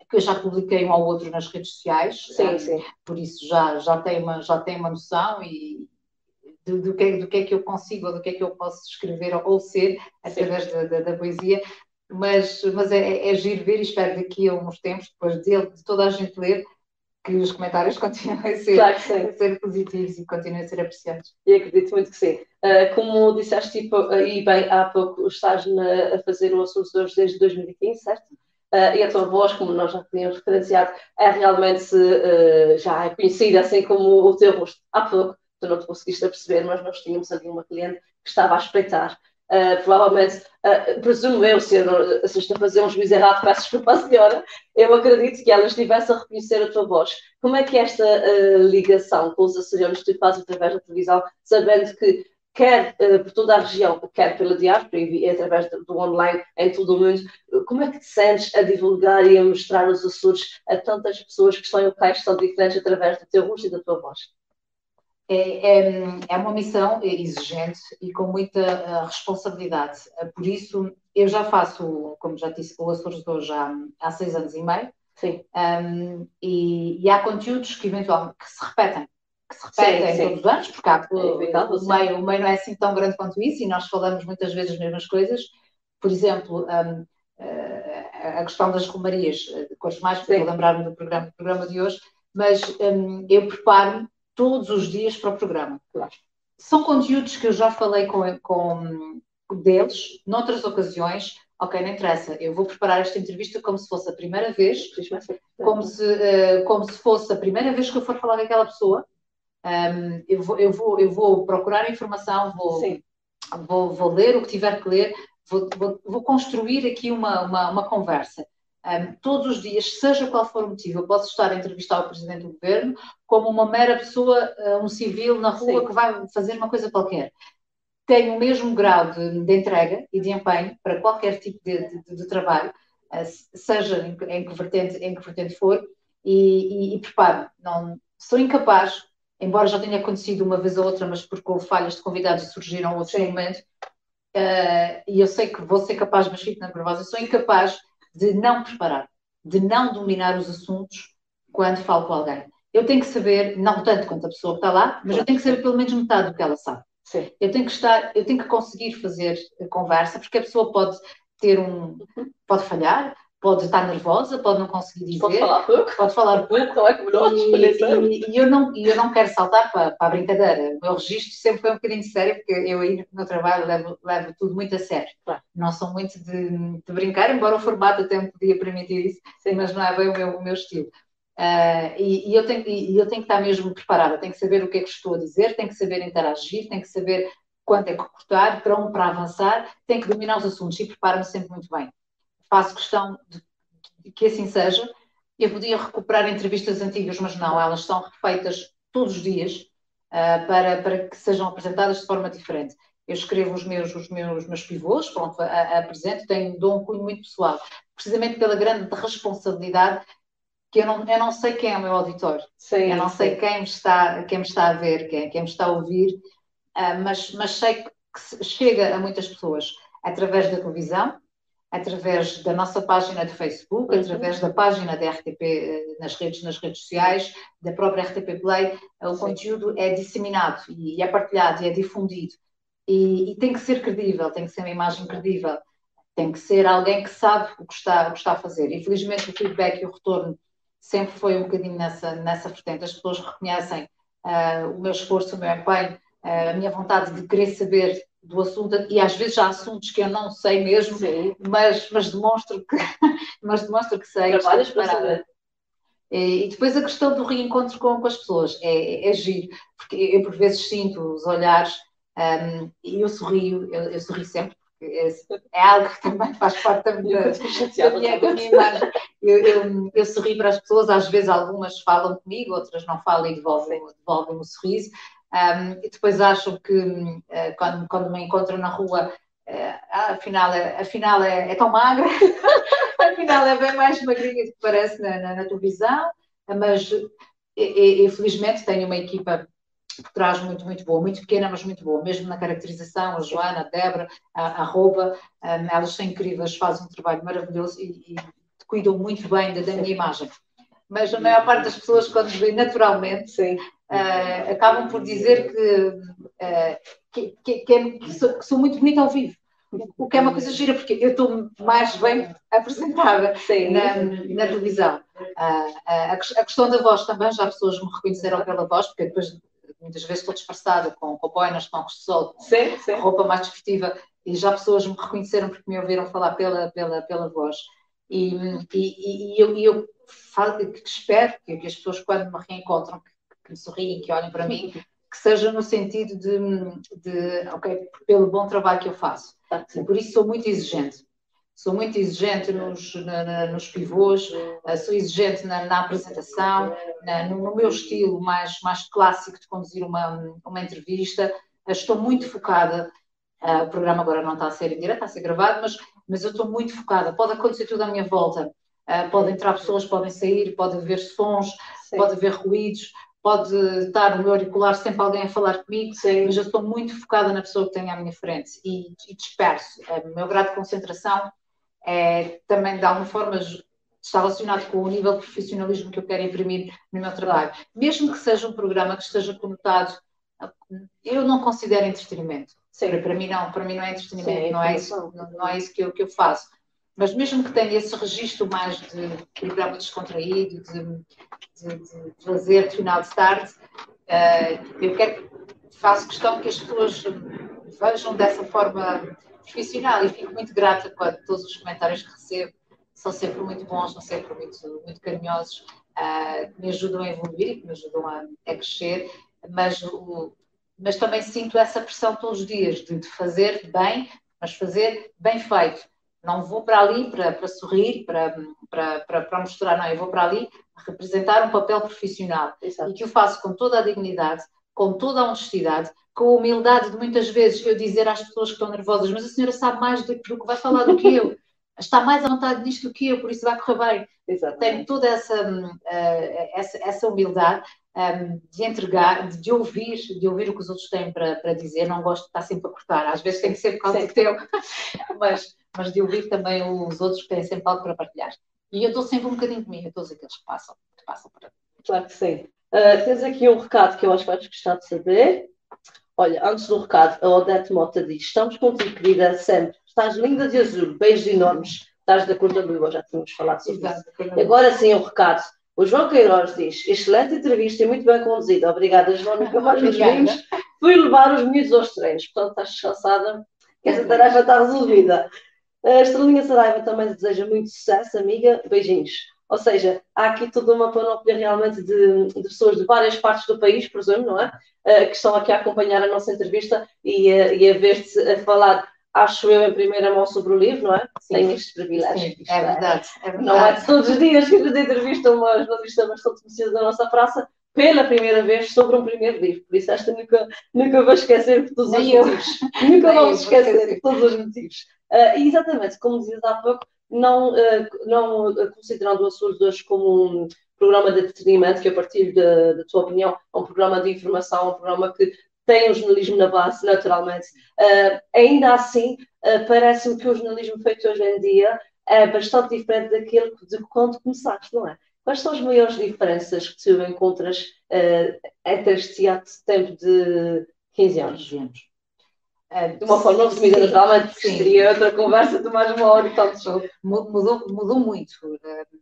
Speaker 2: que eu já publiquei um ao outro nas redes sociais,
Speaker 1: sim, um, sim.
Speaker 2: por isso já, já, tem uma, já tem uma noção e, do, do, que, do que é que eu consigo ou do que é que eu posso escrever ou ser através da, da, da, poesia, mas, mas é, é, giro ver e espero daqui a uns tempos, depois de, de toda a gente ler, que os comentários *laughs* continuem a ser,
Speaker 1: claro
Speaker 2: a ser positivos e continuem a ser apreciados.
Speaker 1: E acredito muito que sim. Uh, como disseste tipo, aí bem há pouco, estás na, a fazer o Assuntos desde 2015, certo? Uh, e a tua voz, como nós já tínhamos referenciado, é realmente uh, já é conhecida, assim como o teu rosto. Há pouco tu não te conseguiste perceber, mas nós tínhamos ali uma cliente que estava a espreitar Uh, provavelmente, uh, presumo eu, se, eu, se estou a fazer um juízo errado, peço desculpa à *laughs* senhora, eu acredito que ela estivesse a reconhecer a tua voz. Como é que é esta uh, ligação com os açorianos tu fazes através da televisão, sabendo que quer por toda a região, quer pela diáspora e através do online em todo o mundo, como é que te sentes a divulgar e a mostrar os Açores a tantas pessoas que estão em locais que são diferentes através do teu rosto e da tua voz?
Speaker 2: É, é, é, uma missão exigente e com muita uh, responsabilidade. Uh, por isso, eu já faço, como já disse, o Açores de hoje há, há seis anos e meio.
Speaker 1: Sim.
Speaker 2: Um, e, e, há conteúdos que eventualmente que se repetem, que se repetem sim, sim. todos os anos, porque há, o, o, meio, o meio não é assim tão grande quanto isso e nós falamos muitas vezes as mesmas coisas. Por exemplo, um, a questão das romarias, de cores mais, porque vou lembrar-me do programa, do programa de hoje, mas um, eu preparo todos os dias para o programa. Claro. São conteúdos que eu já falei com, com deles, noutras ocasiões. Ok, não interessa, eu vou preparar esta entrevista como se fosse a primeira vez, como se, uh, como se fosse a primeira vez que eu for falar com aquela pessoa. Um, eu, vou, eu, vou, eu vou procurar informação, vou, vou, vou ler o que tiver que ler, vou, vou, vou construir aqui uma, uma, uma conversa um, todos os dias, seja qual for o motivo, eu posso estar a entrevistar o Presidente do Governo como uma mera pessoa, uh, um civil na rua Sim. que vai fazer uma coisa qualquer. Tenho o mesmo grau de, de entrega e de empenho para qualquer tipo de, de, de trabalho, uh, seja em, em, que vertente, em que vertente for, e, e, e preparo. Não, sou incapaz, embora já tenha acontecido uma vez ou outra, mas porque houve falhas de convidados e surgiram outros Sim. momentos, uh, e eu sei que vou ser capaz, mas fico na nervosa, sou incapaz de não preparar, de não dominar os assuntos quando falo com alguém. Eu tenho que saber, não tanto quanto a pessoa que está lá, mas eu tenho que saber pelo menos metade do que ela sabe.
Speaker 1: Sim.
Speaker 2: Eu tenho que estar, eu tenho que conseguir fazer a conversa, porque a pessoa pode ter um, pode falhar, pode estar nervosa, pode não conseguir dizer.
Speaker 1: Pode falar pouco.
Speaker 2: Pode falar *laughs* pouco. É como nós, e, e, e, eu não, eu não quero saltar para, para a brincadeira. O meu registro sempre foi um bocadinho sério, porque eu aí no trabalho levo, levo tudo muito a sério. Claro. Não sou muito de, de, brincar, embora o formato até me podia permitir isso, Sim. mas não é bem o meu, o meu estilo. Uh, e, e, eu tenho, e eu tenho que estar mesmo preparada, tenho que saber o que é que estou a dizer, tenho que saber interagir, tenho que saber quanto é que cortar, para onde para avançar, tenho que dominar os assuntos e preparo-me sempre muito bem faço questão de, que assim seja. Eu podia recuperar entrevistas antigas, mas não, elas são refeitas todos os dias uh, para, para que sejam apresentadas de forma diferente. Eu escrevo os meus, os meus, meus pivôs, pronto, a, a apresento, tenho, dou um cunho muito pessoal, precisamente pela grande responsabilidade que eu não, eu não sei quem é o meu auditor, sim, eu não sim. sei quem me, está, quem me está a ver, quem, quem me está a ouvir, uh, mas, mas sei que chega a muitas pessoas através da televisão, através da nossa página de Facebook, uhum. através da página da RTP eh, nas redes, nas redes sociais, da própria RTP Play, o Sim. conteúdo é disseminado e é partilhado e é difundido. E, e, tem que ser credível, tem que ser uma imagem credível, tem que ser alguém que sabe o que está, o que está a fazer. Infelizmente, o feedback e o retorno sempre foi um bocadinho nessa, nessa vertente. As pessoas reconhecem uh, o meu esforço, o meu empenho, uh, a minha vontade de querer saber do assunto, e às vezes há assuntos que eu não sei mesmo, mas, mas, demonstro que, *laughs* mas demonstro que sei.
Speaker 1: Trabalhas para saber.
Speaker 2: E depois a questão do reencontro com, com as pessoas é, é, é giro, porque eu por vezes sinto os olhares um, e eu sorrio, eu, eu sorrio sempre, porque é, é, algo que também faz parte da minha, da minha, da minha imagem. Eu, eu, eu sorrio para as pessoas, às vezes algumas falam comigo, outras não falam e devolvem, devolvem o sorriso, Um, e depois acham que uh, quando, quando me encontram na rua, uh, afinal, é, afinal é, é tão magra, *laughs* afinal é bem mais magrinha do que parece na, na, na televisão, mas infelizmente tenho uma equipa por trás muito, muito boa, muito pequena, mas muito boa, mesmo na caracterização, a Joana, a Débora, a, a um, elas são incríveis, fazem um trabalho maravilhoso e, e cuidam muito bem da, da minha imagem. Mas a maior parte das pessoas, quando vê naturalmente, Sim. Uh, acabam por dizer que, uh, que, que, que, é, que, sou, que, sou, muito bonita ao vivo. O que é uma coisa gira, porque eu estou mais bem apresentada Sim. Na, na televisão. Uh, a, a, questão da voz também, já pessoas me reconheceram pela voz, porque depois muitas vezes estou disfarçada com, com boinas, com sol, sim, sim. roupa mais desportiva, e já pessoas me reconheceram porque me ouviram falar pela, pela, pela voz. E, e, e eu, e eu falo, que espero que, que, as pessoas, quando me reencontram, que, que me sorriem, que olhem para mim, que seja no sentido de, de ok, pelo bom trabalho que eu faço. Por isso sou muito exigente sou muito exigente nos, na, na, nos pivôs, uh, sou exigente na, na apresentação, no, meu estilo mais, mais clássico de conduzir uma, uma entrevista. Uh, estou muito focada. Uh, o programa agora não está a ser em direto, está a ser gravado, mas, mas eu estou muito focada. Pode acontecer tudo à minha volta. podem entrar pessoas, podem sair, pode haver sons, Sim. pode haver ruídos, pode estar no meu auricular sempre alguém a falar comigo, mas eu estou muito focada na pessoa que tenho à minha frente e, e disperso. O meu grau de concentração é, também de alguma forma está relacionado com o nível de profissionalismo que eu quero imprimir no meu trabalho. Mesmo que seja um programa que esteja conotado, eu não considero entretenimento. Sim. Para, mim não, para mim não é entretenimento, Sim, não, é isso, não, não, é isso que eu, que eu faço. Mas mesmo que tenha esse registro mais de programa descontraído, de, de, de, de lazer de final de tarde, uh, eu quero, faço questão que as pessoas vejam dessa forma profissional e fico muito grata quando todos os comentários que recebo são sempre muito bons, são sempre muito, muito carinhosos, uh, que me ajudam a evoluir que me ajudam a, a crescer, mas, o, mas também sinto essa pressão todos os dias de, de, fazer bem, mas fazer bem feito. Não vou para ali para, para sorrir, para, para, para, mostrar, não, eu vou para ali representar um papel profissional Exato. e que o faço com toda a dignidade, com toda a honestidade, com a humildade de muitas vezes eu dizer às pessoas que estão nervosas, mas a senhora sabe mais do que vai falar do que eu, *laughs* está mais à vontade nisto do que eu, por isso vai correr bem. Exatamente. Tenho toda essa, uh, essa, essa, humildade um, ehm, de entregar, de, de, ouvir, de ouvir o que os outros têm para, para dizer, não gosto de estar sempre a cortar, às vezes tem que ser por causa do teu, *laughs* mas, mas de ouvir também os outros que têm sempre algo para partilhar. E eu estou sempre um bocadinho comigo, a todos aqueles que passam, que passam por
Speaker 1: Claro que sim. Uh, tens aqui um recado que eu acho que vais gostar de saber. Olha, antes do recado, a Odete Mota diz: Estamos contigo, querida, sempre. Estás linda de azul, beijos enormes. Estás da cor da lua, já tínhamos falado sobre isso. Agora sim, o recado. O João Queiroz diz: Excelente entrevista e muito bem conduzida. Obrigada, João. Nunca mais nos vimos. Fui levar os miúdos aos treinos. Portanto, estás descansada, que essa tarefa está resolvida. A Estrelinha Saraiva também deseja muito sucesso, amiga. Beijinhos. Ou seja, há aqui toda uma panóplia realmente de, de, pessoas de várias partes do país, presumo, não é? Uh, que estão aqui a acompanhar a nossa entrevista e, uh, e a ver-te a falar, acho eu, em primeira mão sobre o livro, não é? Sim. Tem estes privilégios.
Speaker 2: Sim, é, verdade, é verdade.
Speaker 1: Não é todos os dias que nos entrevista uma jornalista bastante conhecida da nossa praça pela primeira vez sobre um primeiro livro. Por isso, esta nunca, nunca vou esquecer por todos Nem os eu. motivos. Nunca vamos esquecer por todos os motivos. Uh, exatamente, como dizias há pouco, não, eh, não considerando o Açores hoje como um programa de entretenimento, que a partir da tua opinião é um programa de informação, um programa que tem o jornalismo na base, naturalmente. Uh, ainda assim, uh, parece-me que o jornalismo feito hoje em dia é bastante diferente daquele de quando começaste, não é? Quais são as maiores diferenças que tu encontras uh, entre este tempo de 15 anos? 15 anos.
Speaker 2: De uma forma resumida, naturalmente, seria outra conversa de mais uma hora e tal de. Mudou, mudou muito.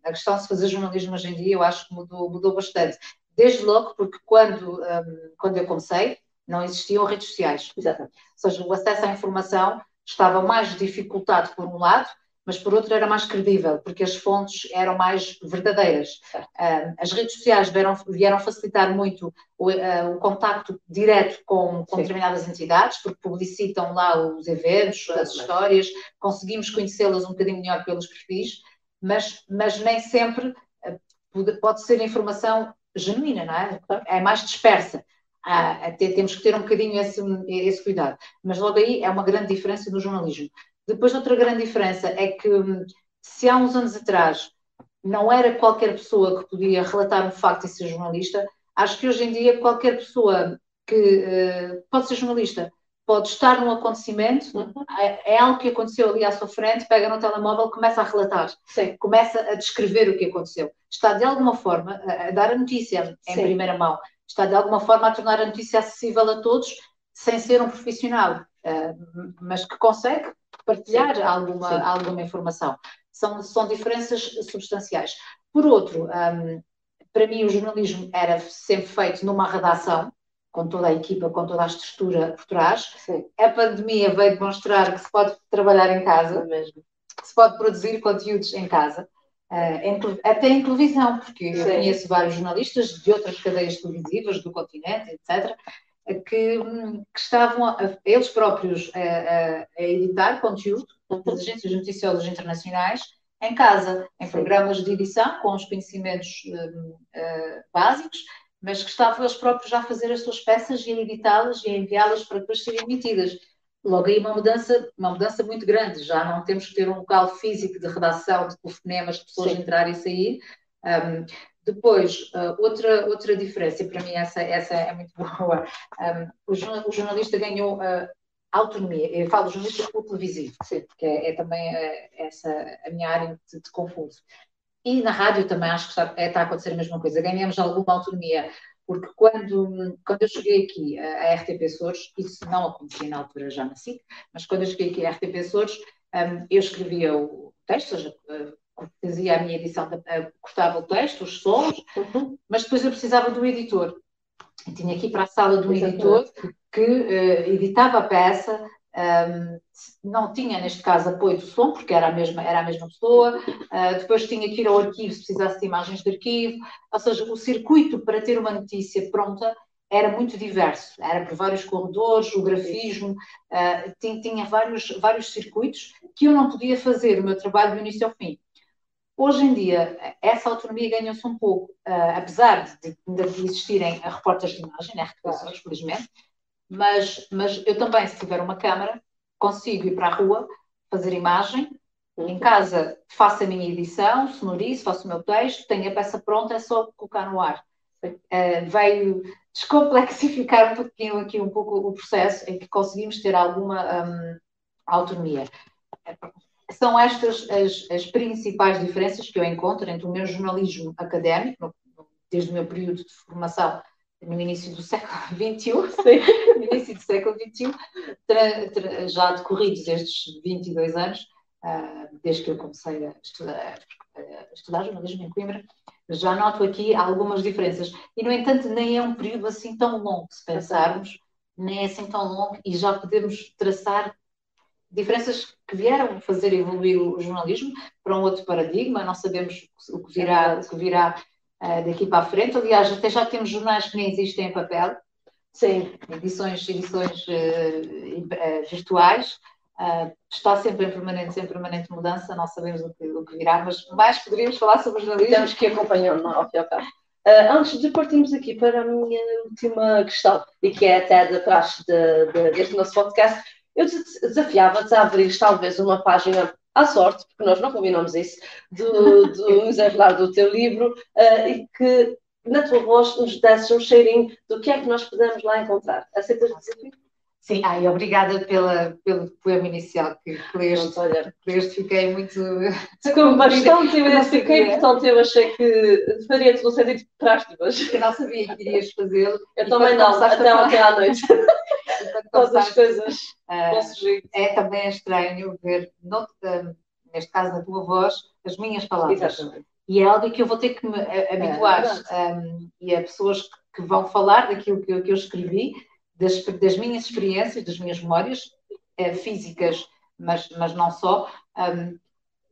Speaker 2: A questão de se fazer jornalismo hoje em dia, eu acho que mudou, mudou bastante. Desde logo, porque quando, um, quando eu comecei, não existiam redes sociais. Exatamente. Ou seja, o acesso à informação estava mais dificultado por um lado, mas por outro era mais credível, porque as fontes eram mais verdadeiras. as redes sociais vieram, vieram facilitar muito o, uh, o contacto direto com, com determinadas entidades, porque publicitam lá os eventos, as histórias, conseguimos conhecê-las um bocadinho melhor pelos perfis, mas, mas nem sempre uh, pode ser informação genuína, não é? É mais dispersa. Ah, até temos que ter um bocadinho esse, esse cuidado. Mas logo aí é uma grande diferença no jornalismo. Depois, outra grande diferença é que se há uns anos atrás não era qualquer pessoa que podia relatar um facto e ser jornalista, acho que hoje em dia qualquer pessoa que uh, pode ser jornalista, pode estar num acontecimento, uhum. é, é, algo que aconteceu ali à sua frente, pega no telemóvel, começa a relatar, Sim. começa a descrever o que aconteceu. Está de alguma forma a, a dar a notícia em Sim. primeira mão, está de alguma forma a tornar a notícia acessível a todos, sem ser um profissional, uh, mas que consegue partilhar alguma, alguma informação. São, são diferenças substanciais. Por outro, um, para mim o jornalismo era sempre feito numa redação, com toda a equipa, com toda a estrutura por trás. Sim. A pandemia veio demonstrar que se pode trabalhar em casa mesmo, que se pode produzir conteúdos em casa, uh, até em televisão, porque Sim. eu conheço vários jornalistas de outras cadeias televisivas do continente, etc., que, que estavam a, eles próprios a, a, a editar conteúdo das agências noticiosas internacionais em casa, em programas de edição, com os conhecimentos uh, uh, básicos, mas que estavam eles próprios já a fazer as suas peças e a editá-las e a enviá-las para depois serem emitidas. Logo aí uma mudança, uma mudança muito grande. Já não temos que ter um local físico de redação, de telefonemas, de pessoas Sim. entrarem e sair. Um, depois, uh, outra, outra diferença, e para mim essa, essa é muito *laughs* boa, um, o, o, jornalista ganhou uh, autonomia. Eu falo jornalista pelo televisivo, Sim. que é, é também uh, essa a minha área de, de confuso. E na rádio também acho que está, é, está a acontecer a mesma coisa. Ganhamos alguma autonomia, porque quando, quando eu cheguei aqui à RTP Açores, isso não acontecia na altura já nasci, mas quando eu cheguei aqui à RTP Açores, um, eu escrevia o texto, ou seja, fazia a minha edição, cortava o texto, os sons, uhum. mas depois eu precisava do editor. Eu tinha aqui para a sala de um editor que uh, editava a peça, um, não tinha, neste caso, apoio do som, porque era a mesma, era a mesma pessoa, uh, depois tinha que ir ao arquivo se precisasse de imagens de arquivo, ou seja, o circuito para ter uma notícia pronta era muito diverso, era por vários corredores, o grafismo, uh, tinha, tinha, vários, vários circuitos que eu não podia fazer o meu trabalho do início ao fim. Hoje em dia, essa autonomia ganhou-se um pouco, uh, apesar de, de, existirem repórteres de imagem, né, felizmente, mas, mas eu também, se tiver uma câmara, consigo ir para a rua, fazer imagem, em casa faço a minha edição, sonorizo, faço o meu texto, tenho a peça pronta, é só colocar no ar. Uh, veio descomplexificar um pouquinho aqui um pouco o processo em que conseguimos ter alguma um, autonomia. São estas as, as, principais diferenças que eu encontro entre o meu jornalismo académico, desde o meu período de formação no início do século *laughs* XXI, no início do século XXI, já decorridos estes 22 anos, uh, desde que eu comecei a estudar, estudar jornalismo em Coimbra, já noto aqui algumas diferenças. E, no entanto, nem é um período assim tão longo, se pensarmos, nem é assim tão longo, e já podemos traçar diferenças que vieram fazer evoluir o jornalismo para um outro paradigma. Não sabemos o que virá, o que virá daqui para a frente. Aliás, até já temos jornais que nem existem em papel. Sim. Edições, edições uh, uh, virtuais. está sempre em permanente, em permanente mudança, não sabemos o que, o que virá, mas mais poderíamos falar sobre jornalismo.
Speaker 1: Temos que acompanhar, não, ao fim ao cabo. antes de partirmos aqui para a minha última questão, e que é até da praxe de, de, deste nosso podcast, eu desafiava-te a abrir talvez uma página à sorte, porque nós não combinamos isso, do, do *laughs* exemplar do teu livro uh, e que na tua voz nos desse um cheirinho do que é que nós podemos lá encontrar. Aceitas o desafio?
Speaker 2: Sim, ai, obrigada pela, pelo poema inicial que, leste. Olha, leste, fiquei muito. *laughs*
Speaker 1: Ficou bastante identifiquei, portanto eu achei que faria-te no sentido de trás-te
Speaker 2: Eu não sabia que irias fazê-lo.
Speaker 1: Eu também não, até ontem à noite. *laughs* Todas as coisas *laughs*
Speaker 2: uh, É também estranho ver, neste caso na tua voz, as minhas palavras. Exatamente. E é algo que eu vou ter que me habituar. É, um, e há pessoas que, que, vão falar daquilo que eu, que eu escrevi, das, das, minhas experiências, das minhas memórias uh, físicas, mas, mas não só. Um,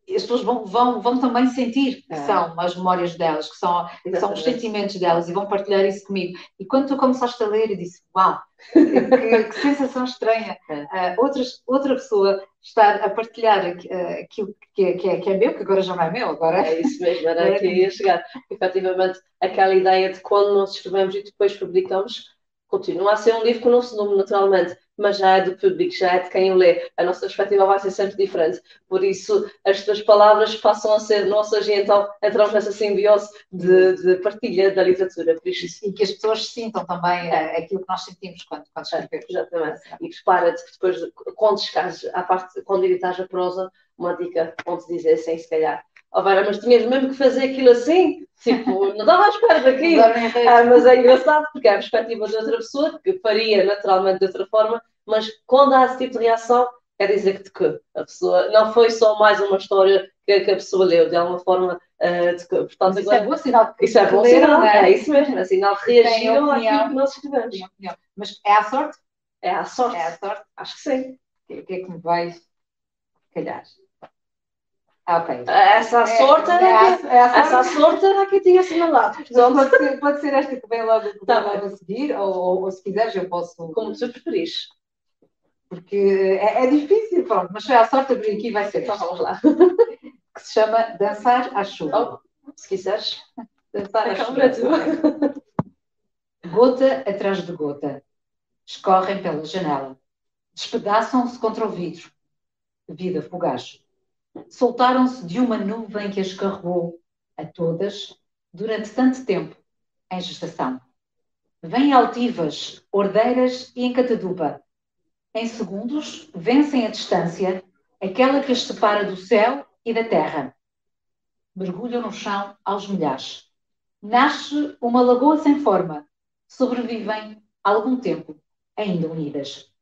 Speaker 2: as pessoas vão, vão, vão também sentir que é. são as memórias delas, que são, que são os sentimentos delas e vão partilhar isso comigo. E quando tu começaste a ler, eu disse: Uau, que, que sensação estranha! Uh, *laughs* outras, outra pessoa estar a partilhar uh, aquilo que é, que, é, que é meu, que agora já não é meu, agora
Speaker 1: é isso mesmo, *laughs* era é. que ia chegar. Efetivamente, aquela ideia de quando nós escrevemos e depois publicamos, continua a ser um livro com o nosso nome, naturalmente, mas já é do público, já é de quem o lê. A nossa perspectiva vai ser sempre diferente. Por isso, as tuas palavras passam a ser nossas e então entramos nessa simbiose de, de partilha da literatura. Por
Speaker 2: isso, e que as pessoas sintam também é. aquilo que nós sentimos quando, quando escrevemos.
Speaker 1: exatamente. E prepara-te depois, quando chegares à parte, quando editares a prosa, uma dica onde dizer sem se calhar oh, Vera, mas tinhas mesmo que fazer aquilo assim, tipo, não dava à espera daquilo. ah, mas é engraçado porque é a perspectiva de outra pessoa que faria naturalmente de outra forma, mas quando há esse tipo de reação, quer dizer que, que a pessoa não foi só mais uma história que, que a pessoa leu, de alguma forma. Uh, de,
Speaker 2: portanto, isso é agora, é bom sinal.
Speaker 1: Isso é bom sinal, é? é? isso mesmo, é sinal que reagiram àquilo que nós escrevemos.
Speaker 2: Mas é à sorte?
Speaker 1: É à sorte.
Speaker 2: É à sorte?
Speaker 1: Acho que sim.
Speaker 2: O que, é que me vais calhar? Ok.
Speaker 1: Essa sorte é, essa sorte era que tinha assinalado. *laughs*
Speaker 2: Pode ser, pode ser esta que vem logo, que tá logo a seguir, ou, ou, ou, se quiseres eu posso.
Speaker 1: Como tu preferires.
Speaker 2: Porque é, é, difícil, pronto, mas foi a sorte abrir aqui vai ser.
Speaker 1: Então vamos lá. *laughs*
Speaker 2: Que se chama Dançar à Chuva.
Speaker 1: Oh, se quiseres.
Speaker 2: Dançar à Chuva. *laughs* Gota atrás de gota. Escorrem pela janela. Despedaçam-se contra o vidro. Vida fugaz soltaram-se de uma nuvem que as carregou a todas durante tanto tempo em gestação. Vêm altivas, ordeiras e em catadupa. Em segundos, vencem a distância, aquela que as separa do céu e da terra. Mergulham no chão aos milhares. Nasce uma lagoa sem forma. Sobrevivem algum tempo, ainda unidas.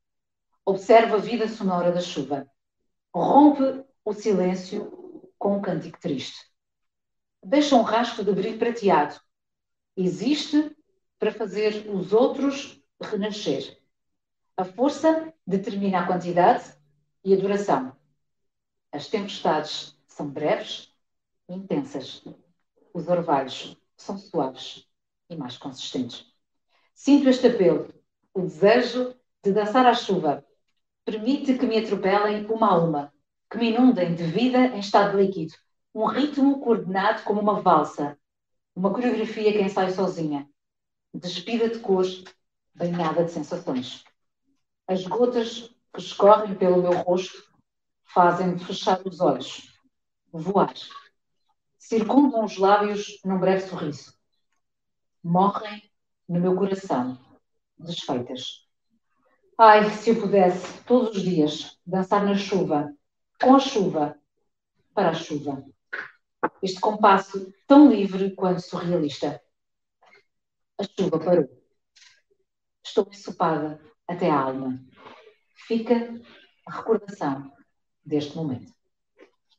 Speaker 2: Observa a vida sonora da chuva. Rompe o silêncio com um cântico triste. Deixa um rastro de brilho prateado. Existe para fazer os outros renascer. A força determina a quantidade e a duração. As tempestades são breves e intensas. Os orvalhos são suaves e mais consistentes. Sinto este apelo, o desejo de dançar à chuva. Permite que me atropelem uma a uma, que me inundem de vida em estado líquido. Um ritmo coordenado como uma valsa. Uma coreografia que ensaio sozinha. Despida de cores, banhada de sensações. As gotas que escorrem pelo meu rosto fazem-me fechar os olhos, voar. Circundam os lábios num breve sorriso. Morrem no meu coração, desfeitas. Ai, se eu pudesse, todos os dias, dançar na chuva, com a chuva, para a chuva. Este compasso tão livre quanto surrealista. A chuva parou. Estou ensopada até a alma. Fica a recordação deste momento.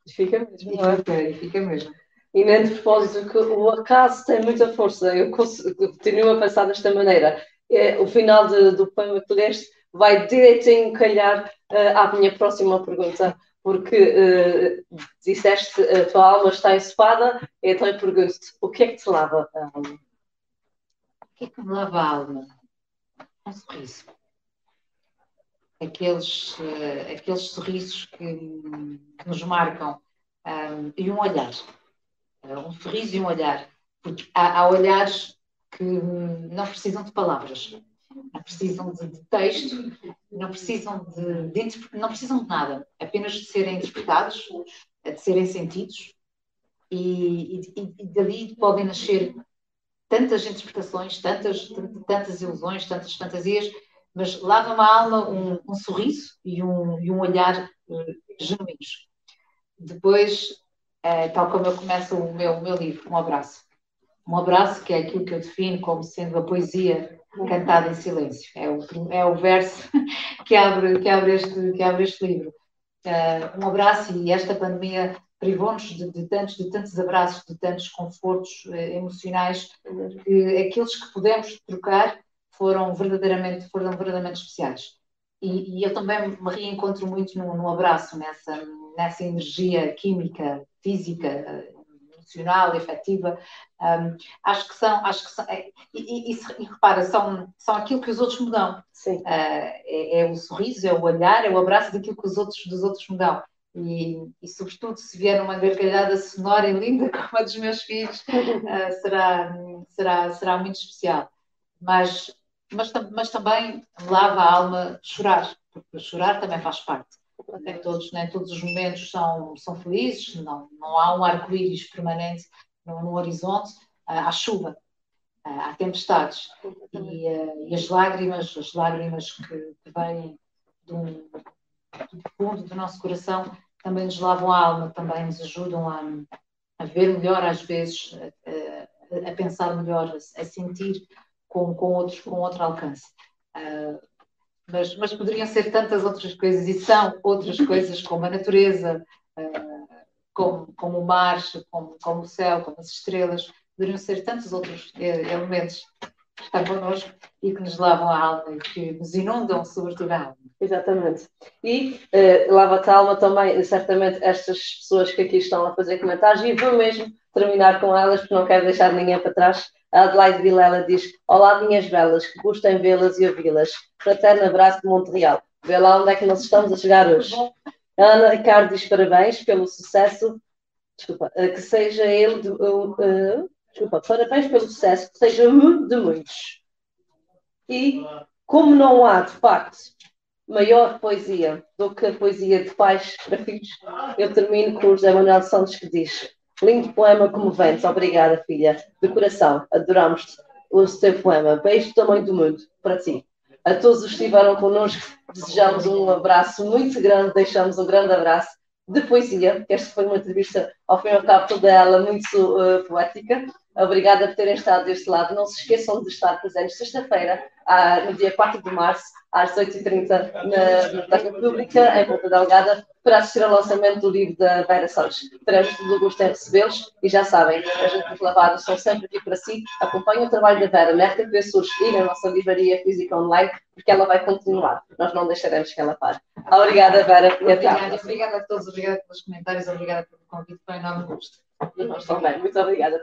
Speaker 1: Fica mesmo.
Speaker 2: E fica, fica mesmo.
Speaker 1: E nem de propósito, que o acaso tem muita força. Eu continuo a pensar desta maneira. É, o final de, do poema que leste vai direitinho calhar uh, à minha próxima pergunta porque uh, disseste a tua alma está ensopada, então eu pergunto-te, o que é que te lava a alma?
Speaker 2: O que é que me lava a alma? Um sorriso. Aqueles, uh, aqueles sorrisos que, que nos marcam um, e um olhar. Um sorriso e um olhar. Porque há, há olhares que não precisam de palavras não precisam de, de texto, não precisam de, de, não precisam de nada, apenas de serem interpretados, de serem sentidos, e, e, e dali podem nascer tantas interpretações, tantas, tantas ilusões, tantas fantasias, mas lava uma alma um, um sorriso e um, e um olhar uh, genuínos. Depois, uh, tal como eu começo o meu, o meu livro, um abraço. Um abraço que é aquilo que eu defino como sendo a poesia cantada em silêncio. É o, é o verso *laughs* que abre, que abre, este, que abre este livro. Uh, um abraço e esta pandemia privou-nos de, de, tantos, de tantos abraços, de tantos confortos uh, emocionais, que aqueles que pudemos trocar foram verdadeiramente, foram verdadeiramente especiais. E, e eu também me reencontro muito no, no abraço, nessa, nessa energia química, física, emocional, efetiva, um, acho que são, acho que são, é, e, e, e, repara, são, são aquilo que os outros me dão.
Speaker 1: Uh,
Speaker 2: é, é, o sorriso, é o olhar, é o abraço daquilo que os outros, dos outros me dão. E, e sobretudo, se vier uma gargalhada sonora e linda como a dos meus filhos, uh, *laughs* será, será, será muito especial. Mas mas, mas também lava a alma chorar, porque chorar também faz parte. Nem todos, nem todos os momentos são, são felizes, não, não há um arco-íris permanente no, no horizonte, há chuva, há tempestades. E, e, as lágrimas, as lágrimas que, que vêm do, do fundo do nosso coração também nos lavam a alma, também nos ajudam a, a ver melhor, às vezes, a, a pensar melhor, a, a, sentir com, com, outros, com outro alcance. Mas, mas poderiam ser tantas outras coisas, e são outras coisas, como a natureza, uh, como, como o mar, como, como o céu, como as estrelas, poderiam ser tantos outros elementos que estão connosco e que nos lavam a alma e que nos inundam, sobretudo, a alma.
Speaker 1: Exatamente. E uh, lava-te a alma também, certamente, estas pessoas que aqui estão a fazer comentários, e vou mesmo terminar com elas, porque não quero deixar ninguém para trás. A Adelaide Vilela diz: Olá, minhas belas, que gostem vê-las e ouvi-las. Fraterno abraço de Montreal. Vê lá onde é que nós estamos a chegar hoje. A Ana Ricardo diz parabéns pelo sucesso. Desculpa, uh, que seja ele. De, uh, desculpa, parabéns pelo sucesso, que seja um de muitos. E como não há, de facto, maior poesia do que a poesia de pais *laughs* para filhos, eu termino com o José Manuel Santos que diz: Lindo poema como ventes, obrigada, filha, de coração, adoramos o seu poema. Beijo do tamanho do mundo para ti. A todos os que estiveram connosco, desejamos um abraço muito grande, deixamos um grande abraço de poesia, que esta foi uma entrevista, ao fim e ao cabo, toda ela muito uh, poética. Obrigada por terem estado deste lado. Não se esqueçam de estar presentes sexta-feira, no dia 4 de março, às 18h30, na Biblioteca Pública, em Ponta Delgada, para assistir ao lançamento do livro da Vera Santos. Teremos todo o gosto em recebê-los e já sabem, as gente lavadas são sempre aqui para si. Acompanhem o trabalho da Vera na RTP Surge e na nossa livraria física online, porque ela vai continuar. Nós não deixaremos que ela pare. Obrigada, Vera.
Speaker 2: Obrigada, obrigada a todos, obrigada pelos comentários, obrigada pelo convite, foi um enorme gosto.
Speaker 1: Je t'emmène, vous t'en regardez.